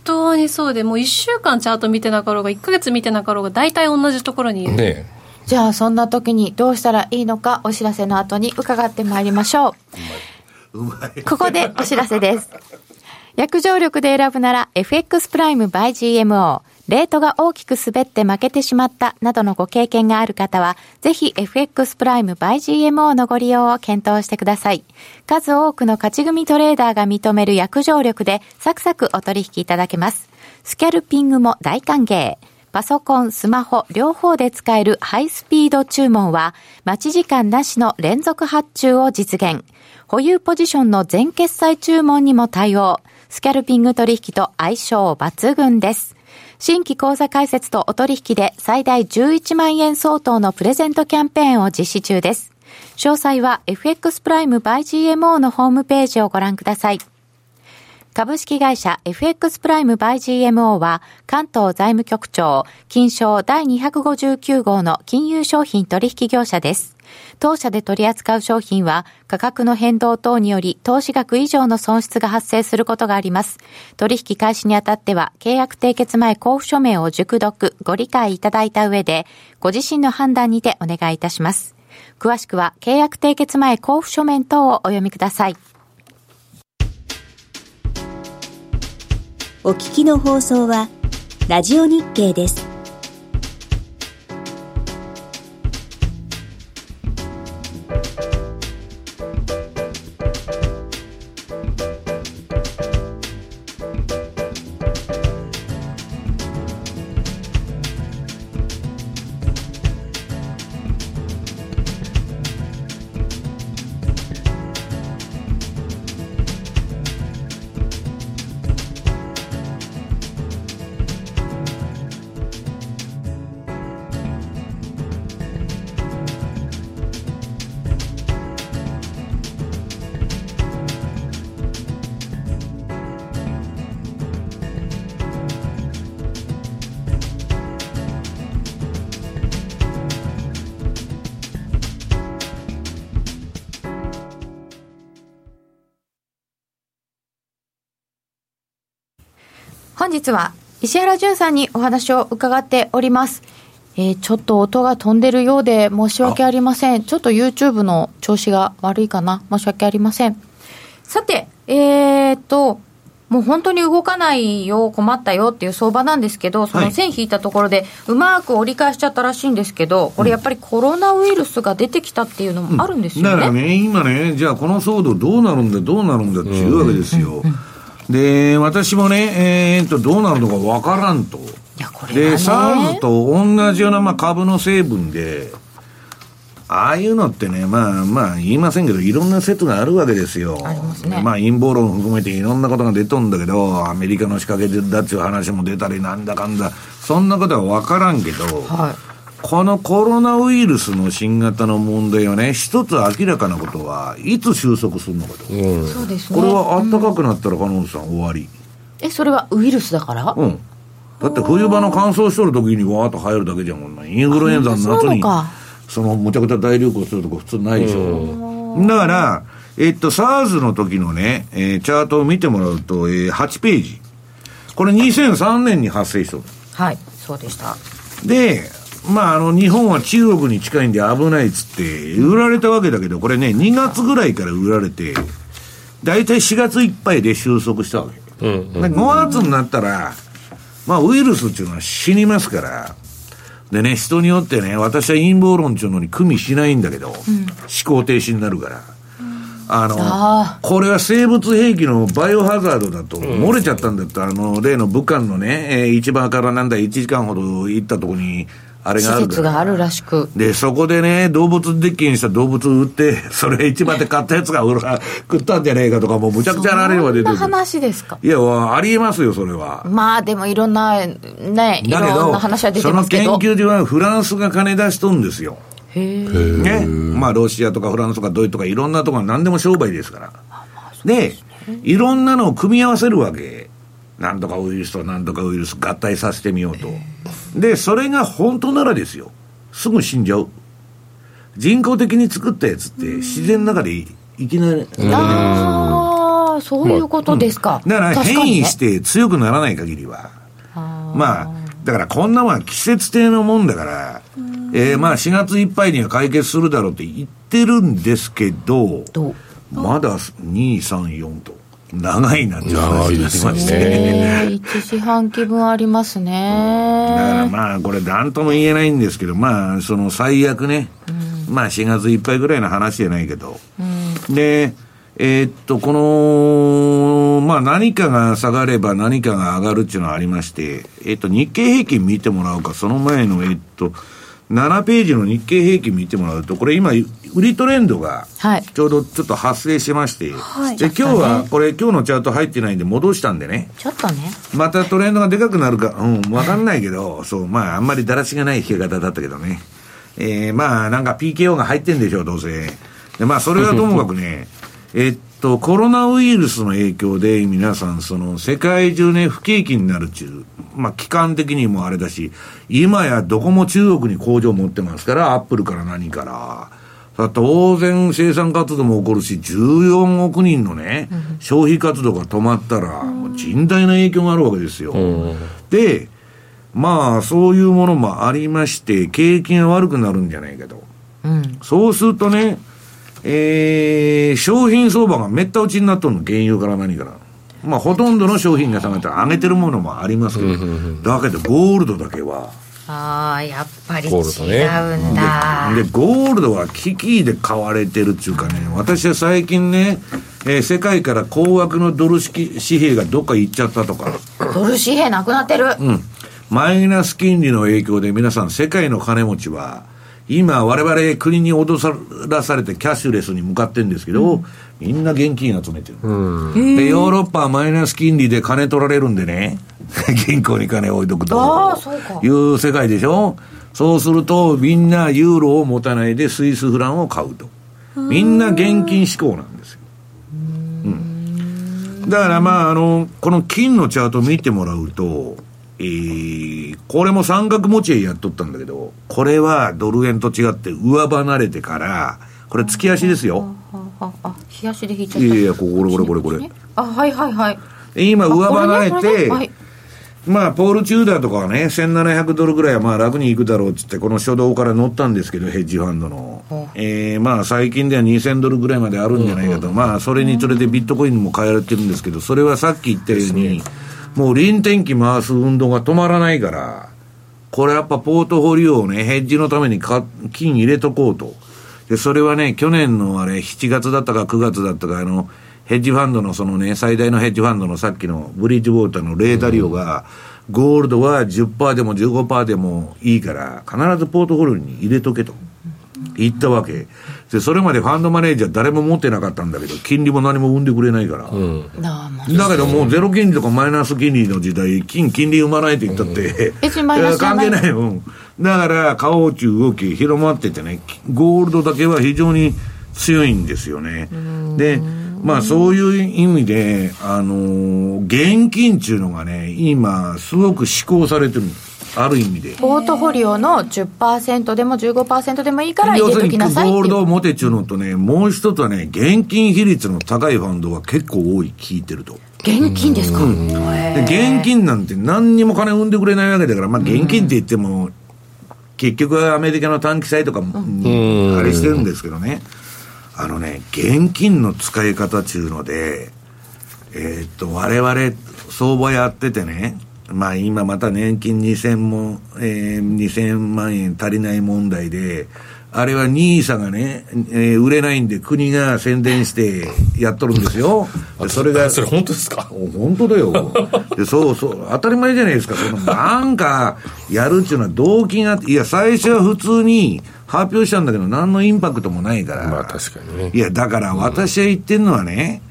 当にそうで、もう1週間チャート見てなかろうが、1か月見てなかろうが、大体同じところにいる。ねじゃあ、そんな時にどうしたらいいのか、お知らせの後に伺ってまいりましょう。う。ここでお知らせです。約定力で選ぶなら FX プライム by GMO。レートが大きく滑って負けてしまったなどのご経験がある方は、ぜひ FX プライム by GMO のご利用を検討してください。数多くの勝ち組トレーダーが認める約定力でサクサクお取引いただけます。スキャルピングも大歓迎。パソコン、スマホ、両方で使えるハイスピード注文は、待ち時間なしの連続発注を実現。保有ポジションの全決済注文にも対応。スキャルピング取引と相性抜群です。新規口座開設とお取引で最大11万円相当のプレゼントキャンペーンを実施中です。詳細は FX プライム by GMO のホームページをご覧ください。株式会社 FX プライム by GMO は関東財務局長金賞第259号の金融商品取引業者です。当社で取り扱う商品は価格の変動等により投資額以上の損失が発生することがあります。取引開始にあたっては契約締結前交付書面を熟読、ご理解いただいた上でご自身の判断にてお願いいたします。詳しくは契約締結前交付書面等をお読みください。お聞きの放送はラジオ日経です。本日は石原淳さんにお話を伺っております。えー、ちょっと音が飛んでるようで申し訳ありません。ちょっと YouTube の調子が悪いかな申し訳ありません。さて、えーと、もう本当に動かないよ、困ったよっていう相場なんですけど、その線引いたところで、うまく折り返しちゃったらしいんですけど、これやっぱりコロナウイルスが出てきたっていうのもあるんですよね。だからね、今ね、じゃあこの騒動どうなるんだ、どうなるんだっていうわけですよ。で、私もね、えー、っと、どうなるのかわからんと。で、SARS と同じような、まあ、株の成分で、ああいうのってね、まあまあ言いませんけど、いろんな説があるわけですよ。ありますね。まあ陰謀論含めていろんなことが出とんだけど、アメリカの仕掛けだっていう話も出たりなんだかんだ、そんなことはわからんけど、はい、このコロナウイルスの新型の問題はね、一つ明らかなことは、いつ収束するのかと。うん、そうですね。これは暖かくなったら、彼女さん終わり。え、それはウイルスだから？うん。だって冬場の乾燥しとる時にわーっと入るだけじゃん、こんな。インフルエンザの夏に。そのむちゃくちゃ大流行するとこ普通ないでしょ。だから、えっと、SARS の時のね、えー、チャートを見てもらうと、えー、8ページ。これ2003年に発生したはい、そうでした。で、まあ、あの、日本は中国に近いんで危ないっつって、売られたわけだけど、これね、2月ぐらいから売られて、大体4月いっぱいで収束したわけ。うんうん、5月になったら、まあ、ウイルスっていうのは死にますから、でね、人によってね、私は陰謀論っていうのに組みしないんだけど、うん、思考停止になるから。あのあ、これは生物兵器のバイオハザードだと、漏れちゃったんだって、あの、例の武漢のね、えー、市場からなんだ、1時間ほど行ったとこに、あれがある施設があるらしく。で、そこでね、動物実験した動物売って、それ市場で買ったやつが売ら、食ったんじゃねえかとか、もうむちゃくちゃなれは出てる。そんな話ですか？いや、ありえますよ、それは。まあ、でもいろんな、ね、いろんな話は出てますけど。その研究ではフランスが金出しとんですよ。へね。まあ、ロシアとかフランスとかドイツとかいろんなところ何でも商売ですから。で、いろんなのを組み合わせるわけ。なんとかウイルスとなんとかウイルス合体させてみようと。で、それが本当ならですよ。すぐ死んじゃう。人工的に作ったやつって自然の中でいきなり。ああ、そういうことですか。だから変異して強くならない限りは。まあ、だからこんなもんは季節性のもんだから、えー、まあ4月いっぱいには解決するだろうって言ってるんですけど、まだ2、3、4と。長いなって長いですね。一四半期分ありますね。だからまあ、これ何とも言えないんですけど、まあ、その最悪ね、うん、まあ4月いっぱいぐらいの話じゃないけど、うん、で、えー、っと、この、まあ何かが下がれば何かが上がるっていうのはありまして、えー、っと、日経平均見てもらうか、その前の、えー、っと、7ページの日経平均見てもらうと、これ今、売りトレンドが、ちょうどちょっと発生しまして、はい、で、今日は、これ今日のチャート入ってないんで戻したんでね。ちょっとね。またトレンドがでかくなるか、うん、わかんないけど、そう、まあ、あんまりだらしがない引け方だったけどね。えー、まあ、なんか PKO が入ってんでしょう、どうせ。で、まあ、それはともかくね、えっと、コロナウイルスの影響で皆さん、その、世界中ね、不景気になるっていう、まあ、期間的にもあれだし、今やどこも中国に工場持ってますから、アップルから何から。当然生産活動も起こるし、14億人のね、消費活動が止まったら、甚大な影響があるわけですよ。で、まあ、そういうものもありまして、景気が悪くなるんじゃないけど、うん、そうするとね、えー、商品相場がめった落ちになっとるの、原油から何から。まあ、ほとんどの商品が下がって上げてるものもありますけど、だけどゴールドだけは。ああ、やっぱり違うんだ。で、ゴールドは危機で買われてるっていうかね、私は最近ね、えー、世界から高額のドル式紙幣がどっか行っちゃったとか。ドル紙幣なくなってる。うん。マイナス金利の影響で皆さん、世界の金持ちは、今、我々国に脅らされてキャッシュレスに向かってるんですけど、うん、みんな現金集めてる、うん、で、ヨーロッパはマイナス金利で金取られるんでね、銀行に金置いとくと。いう世界でしょ？そうすると、みんなユーロを持たないでスイスフランを買うと。みんな現金志向なんですよ。うん。だからまあ、あの、この金のチャート見てもらうと、えー、これも三角持ち合いやっとったんだけど、これはドル円と違って上離れてから、これ月足ですよ。あ、あ、日足で引いちゃった。いやいや、これこれこれこれ。あ、はいはいはい。今上離れて、はい、まあ、ポール・チューダーとかはね、1700ドルぐらいはまあ楽にいくだろうっつって、この初動から乗ったんですけど、ヘッジファンドの。えー、まあ、最近では2000ドルぐらいまであるんじゃないかと。まあ、それにつれてビットコインも買われてるんですけど、それはさっき言ったように、もう臨転機回す運動が止まらないから、これやっぱポートフォリオをね、ヘッジのために金入れとこうと。で、それはね、去年のあれ、7月だったか9月だったか、あの、ヘッジファンドのそのね、最大のヘッジファンドのさっきのブリッジウォーターのレーダリオが、ゴールドは10%でも15%でもいいから、必ずポートフォリオに入れとけと。言ったわけ。で、それまでファンドマネージャー誰も持ってなかったんだけど、金利も何も生んでくれないから。うん、だけどもうゼロ金利とかマイナス金利の時代、金、金利生まないって言ったって、うん、関係ないよ。だから、買おうという動き広まっててね、ゴールドだけは非常に強いんですよね。で、まあそういう意味で、あのー、現金っていうのがね、今、すごく施行されてるんです。ある意味で。ポートフォリオの10%でも15%でもいいから入れときなさいゴールドを持てっちゅうのとね、もう一つはね、現金比率の高いファンドが結構多い、聞いてると。現金ですか、うん、で現金なんて何にも金生んでくれないわけだから、まあ現金って言っても、結局はアメリカの短期債とかにあれしてるんですけどね。あのね、現金の使い方っていうので、えー、っと、我々相場やっててね、まあ今また年金2000も、えー、2000万円足りない問題で、あれは NISA がね、えー、売れないんで国が宣伝してやっとるんですよ。それが。それ本当ですか？本当だよ。で、そうそう、当たり前じゃないですか。その、なんか、やるっていうのは動機があって、いや、最初は普通に発表したんだけど、何のインパクトもないから。まあ確かにね。いや、だから私は言ってるのはね、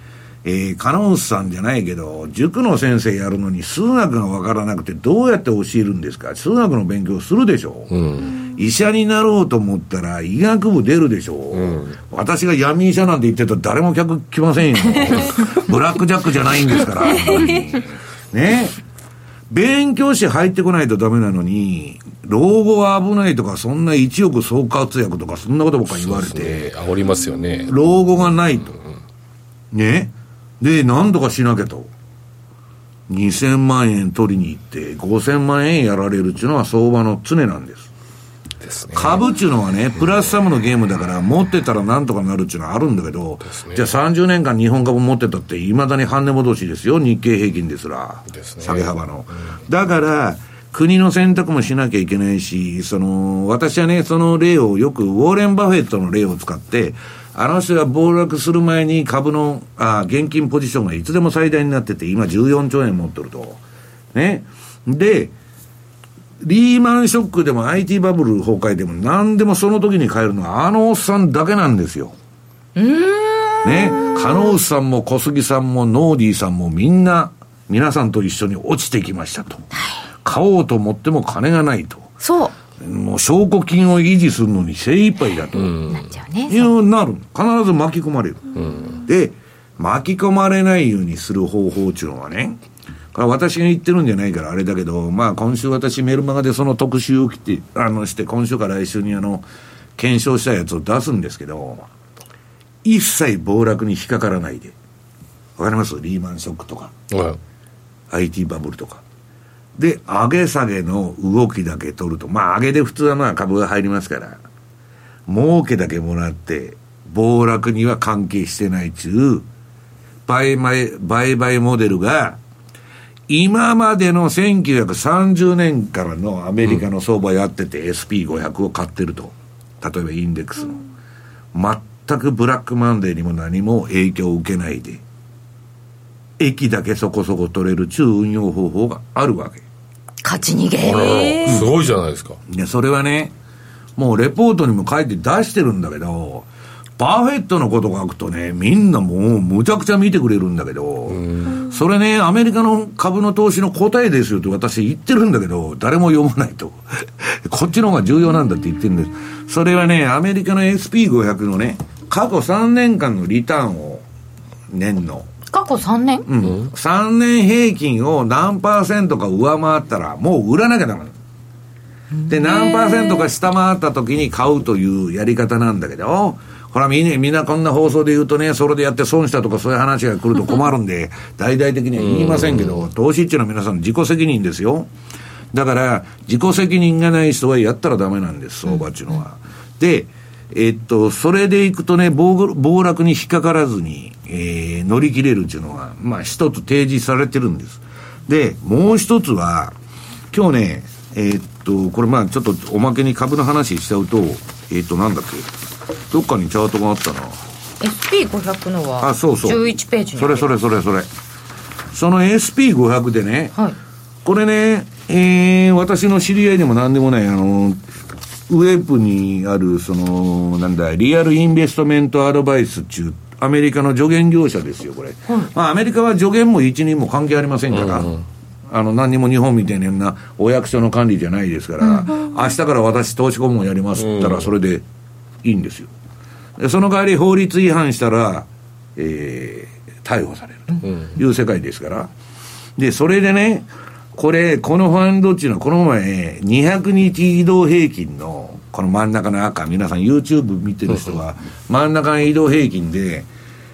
えー、カノンスさんじゃないけど、塾の先生やるのに数学が分からなくてどうやって教えるんですか？数学の勉強するでしょ、うん、医者になろうと思ったら医学部出るでしょ、うん、私が闇医者なんて言ってたら誰も客来ませんよ。ブラックジャックじゃないんですから。ね。勉強して入ってこないとダメなのに、老後は危ないとか、そんな1億総活躍とか、そんなことばっかり言われて。ね、煽りますよね。老後がないと。ね。で、何とかしなきゃと。2000万円取りに行って、5000万円やられるっていうのは相場の常なんです。ですね、株っていうのはね、プラスサムのゲームだから、持ってたらなんとかなるっていうのはあるんだけど、ね、じゃあ30年間日本株持ってたって、いまだに半値戻しですよ、日経平均ですら、すね、下げ幅の。うん、だから、国の選択もしなきゃいけないし、その、私はね、その例をよく、ウォーレン・バフェットの例を使って、あの人が暴落する前に株の、あ現金ポジションがいつでも最大になってて、今14兆円持ってると。ね。で、リーマンショックでも IT バブル崩壊でも何でもその時に変えるのはあのおっさんだけなんですよ。ね。加納さんも小杉さんもノーディーさんもみんな皆さんと一緒に落ちてきましたと。買おうと思っても金がないと。そう。もう証拠金を維持するのに精一杯だと。いうなる。必ず巻き込まれる。うん、で、巻き込まれないようにする方法っていうのはね、これ私が言ってるんじゃないからあれだけど、まあ今週私メルマガでその特集を来て、あのして、今週から来週にあの、検証したやつを出すんですけど、一切暴落に引っかからないで。わかります？リーマンショックとか。IT バブルとか。で、上げ下げの動きだけ取ると、まあ上げで普通はまあ株が入りますから、儲けだけもらって、暴落には関係してないちゅう、売買、売買モデルが、今までの1930年からのアメリカの相場やってて、SP500 を買ってると。例えばインデックスの。全くブラックマンデーにも何も影響を受けないで、駅だけそこそこ取れる中運用方法があるわけ。勝ち逃げ。すごいじゃないですか。いや、それはね、もうレポートにも書いて出してるんだけど、パーフェットのこと書くとね、みんなもうむちゃくちゃ見てくれるんだけど、それね、アメリカの株の投資の答えですよって私言ってるんだけど、誰も読まないと。こっちの方が重要なんだって言ってるんです。それはね、アメリカの SP500 のね、過去3年間のリターンを、年の、過去3年？うん。3年平均を何パーセントか上回ったら、もう売らなきゃダメ。で、何パーセントか下回った時に買うというやり方なんだけど、ほらみんな、みんなこんな放送で言うとね、それでやって損したとかそういう話が来ると困るんで、大々的には言いませんけど、投資っていうのは皆さん自己責任ですよ。だから、自己責任がない人はやったらダメなんです、相場っていうのは。で、えっと、それでいくとね、暴暴落に引っかからずに、えー、乗り切れるっていうのは、まあ一つ提示されてるんです。で、もう一つは、今日ね、えー、っと、これまあちょっとおまけに株の話しちゃうと、えー、っと、なんだっけ、どっかにチャートがあったな。SP500 のは、あ、そうそう。11ページそれそれそれそれ。その SP500 でね、はい、これね、えー、私の知り合いでも何でもない、あの、ウェブにある、その、なんだ、リアルインベストメントアドバイス中、アメリカの助言業者ですよ、これ。まあ、アメリカは助言も一人も関係ありませんから、うんうん、あの、何にも日本みたいなお役所の管理じゃないですから、うん、明日から私投資顧問やりますったら、それでいいんですよ。その代わり法律違反したら、えー、逮捕されるという世界ですから。で、それでね、これ、このファンドっていうのは、この前、200日移動平均の、この真ん中の赤、皆さん YouTube 見てる人は、真ん中の移動平均で、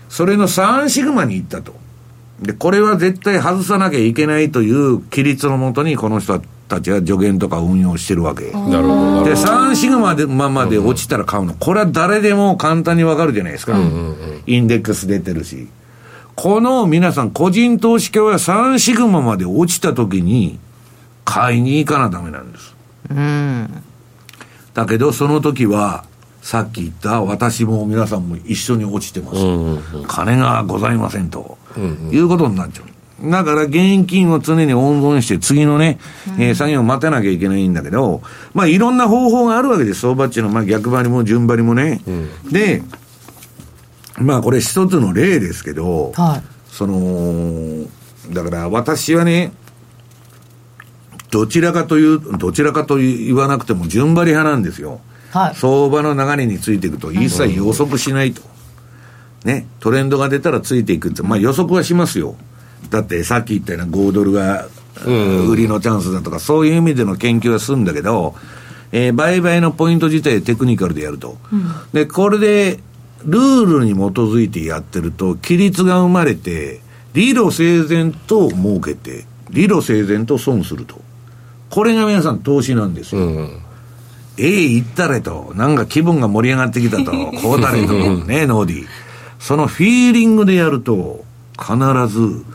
それの3シグマに行ったと。で、これは絶対外さなきゃいけないという規律のもとに、この人たちは助言とか運用してるわけ。なるほど。で、3シグマでままで落ちたら買うの。これは誰でも簡単にわかるじゃないですか。インデックス出てるし。この皆さん、個人投資家は3シグマまで落ちたときに、買いに行かなダメなんです。うん。だけど、その時は、さっき言った私も皆さんも一緒に落ちてます。うんうんうん、金がございませんと、うんうん、いうことになっちゃう。だから現金を常に温存して次のね、うん、えー、作業を待たなきゃいけないんだけど、まあいろんな方法があるわけです、相場っていうのは、まあ逆張りも順張りもね。うん、で、まあこれ一つの例ですけど、はい、その、だから私はね、どちらかという、どちらかと言わなくても順張り派なんですよ。はい、相場の流れについていくと一切予測しないと。ね、トレンドが出たらついていくって、まあ予測はしますよ。だってさっき言ったような5ドルが売りのチャンスだとか、そういう意味での研究はするんだけど、えー、売買のポイント自体テクニカルでやると。うん、で、これで、ルールに基づいてやってると、規律が生まれて、理路整然と儲けて、理路整然と損すると。これが皆さん投資なんですよ。うん、ええ行ったれと、なんか気分が盛り上がってきたと、こうだれと、ね、ノーディー。そのフィーリングでやると、必ず、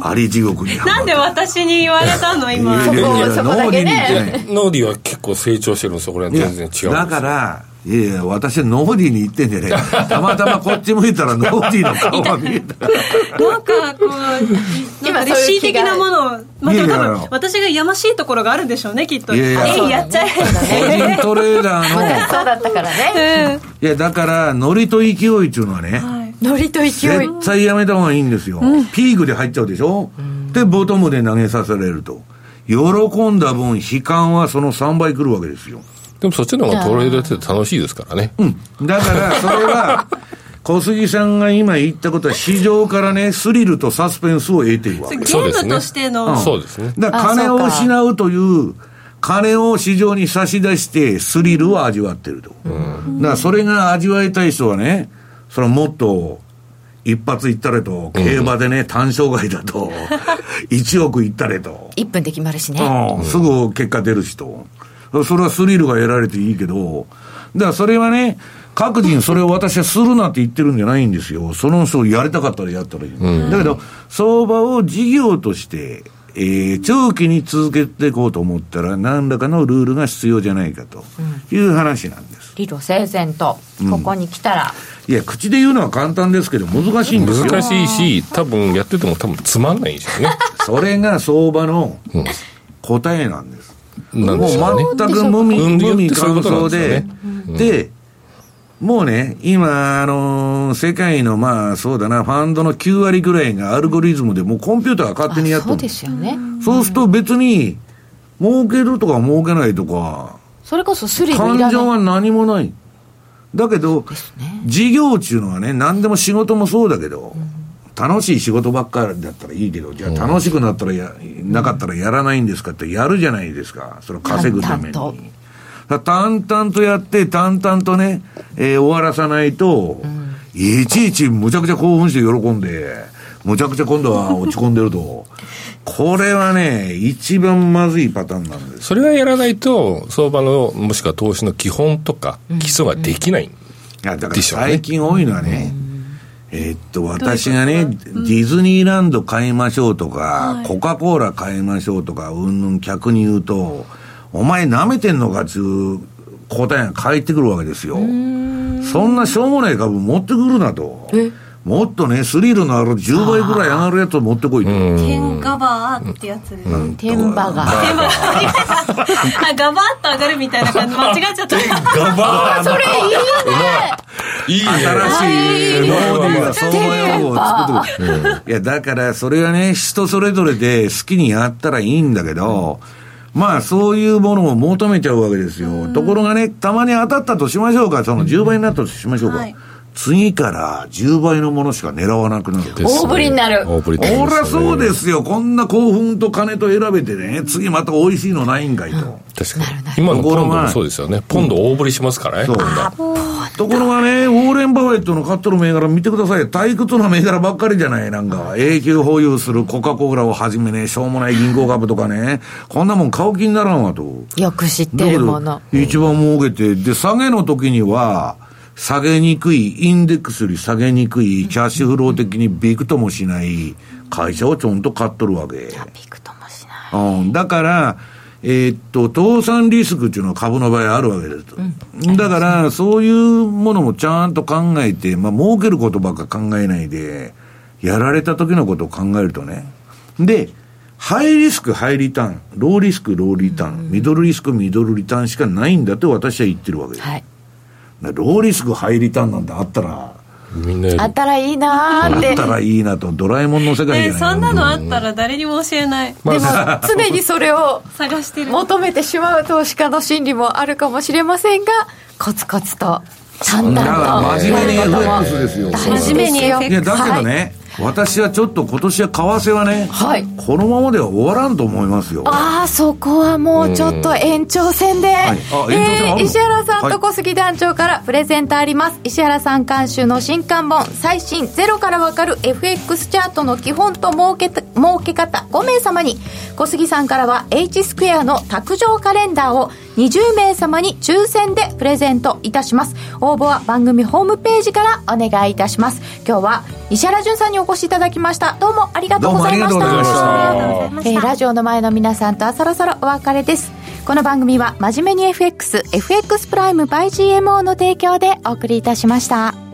あり地獄になんで私に言われたの？今。ノーディーノーディーは結構成長してるんですよ。これは全然違う。だから、いやいや、私はノーディーに言ってんじゃねえたまたまこっち向いたらノーディーの顔が見えた。なんかこう、今レシー的なものを、まあ、多分私がやましいところがあるんでしょうね、きっと。いやいや、やっちゃえ。個人トレーダーの。そうだったからね。いや、だから、ノリと勢いっていうのはね、ノリと勢い。絶対やめた方がいいんですよ。ピークで入っちゃうでしょ？で、ボトムで投げさせられると。喜んだ分、悲観はその3倍くるわけですよ。でもそっちの方がトレードって楽しいですからね。うん。だから、それは、小杉さんが今言ったことは、市場からね、スリルとサスペンスを得ているわけゲームとしての。そうですね。だから金を失うという、金を市場に差し出してスリルを味わってると。うん、だからそれが味わいたい人はね、そのもっと、一発いったれと、競馬でね、単勝買いだと、1億いったれと。1分で決まるしね。うん、すぐ結果出る人。それはスリルが得られていいけど、だからそれはね、各人それを私はするなって言ってるんじゃないんですよ。その人やりたかったらやったらいい。うん、だけど、相場を事業として、えー、長期に続けていこうと思ったら、何らかのルールが必要じゃないかという話なんです。理路整然と、ここに来たら、うん、いや、口で言うのは簡単ですけど、難しいんですよ。難しいし、多分やってても多分つまんないんですよね。それが相場の答えなんです。もう全く無味、無味乾燥で、で、もうね、今、あのー、世界のまあ、そうだな、ファンドの9割ぐらいがアルゴリズムで、もうコンピューターが勝手にやってる。そうですよね。そうすると別に、儲けるとか儲けないとか、それこそスリル感情は何もない。だけど、ね、事業っていうのはね、何でも仕事もそうだけど、うん楽しい仕事ばっかりだったらいいけど、じゃあ楽しくなったらや、なかったらやらないんですかってやるじゃないですか。それを稼ぐために。淡々とやって、淡々とね、えー、終わらさないと、うん、いちいちむちゃくちゃ興奮して喜んで、むちゃくちゃ今度は落ち込んでると。これはね、一番まずいパターンなんです。それはやらないと、相場の、もしくは投資の基本とか、基礎ができない、うんうん、いや、だから最近多いのはね、うん、えー、っと、私がね、ディズニーランド買いましょうとか、コカ・コーラ買いましょうとか、うんぬん客に言うと、お前舐めてんのかっつう答えが返ってくるわけですよ。そんなしょうもない株持ってくるなと。もっとね、スリルのある10倍ぐらい上がるやつを持ってこいと。天ガバーってやつです。天バガー。天バガー。ガバーっと上がるみたいな感じ、間違っちゃった。ガバーそれいいねいいね。新しいノーディーが相場用語を作ってくる。いや、だから、それはね、人それぞれで好きにやったらいいんだけど、まあ、そういうものを求めちゃうわけですよ。ところがね、たまに当たったとしましょうか、その10倍になったとしましょうか。はい次から10倍のものしか狙わなくなる。大振りになる。大振りになる。そうですよ。こんな興奮と金と選べてね、次また美味しいのないんかいと。確かに。今のポンドもそうですよね。ポンド大振りしますからね。そうところがね、ウォーレン・バフェットの買っとる銘柄見てください。退屈な銘柄ばっかりじゃない。なんか、永久保有するコカ・コーラをはじめね、しょうもない銀行株とかね、こんなもん買う気にならんわと。よく知ってるもの。一番儲けて、で、下げの時には、下げにくい、インデックスより下げにくい、キャッシュフロー的にビクともしない会社をちょんと買っとるわけ。ビクともしない。うん。だから、えー、っと、倒産リスクっていうのは株の場合あるわけです。うん、だから、そういうものもちゃんと考えて、まあ、儲けることばっか考えないで、やられた時のことを考えるとね。で、ハイリスク、ハイリターン、ローリスク、ローリターン、うん、ミドルリスク、ミドルリターンしかないんだと私は言ってるわけです。はいローリスクハイリターンなんてあったら、みんなあったらいいなーって。あったらいいなとドラえもんの世界じゃない、そんなのあったら誰にも教えない、でも常にそれを探してる。求めてしまう投資家の心理もあるかもしれませんがコツコツと淡々と。真面目に FX ですよ。真面目に FX いやだけどね、はい私はちょっと今年は為替はね、はい、このままでは終わらんと思いますよ。ああそこはもうちょっと延長戦で、はい、えー、石原さんと小杉団長からプレゼントあります、はい、石原さん監修の新刊本。最新ゼロからわかる FX チャートの基本と儲け儲け方5名様に小杉さんからは H スクエアの卓上カレンダーを20名様に抽選でプレゼントいたします。応募は番組ホームページからお願いいたします。今日は石原潤さんにお越しいただきました。どうもありがとうございました。えー、ラジオの前の皆さんとはそろそろお別れです。この番組は真面目に FXFX プライム by GMO の提供でお送りいたしました。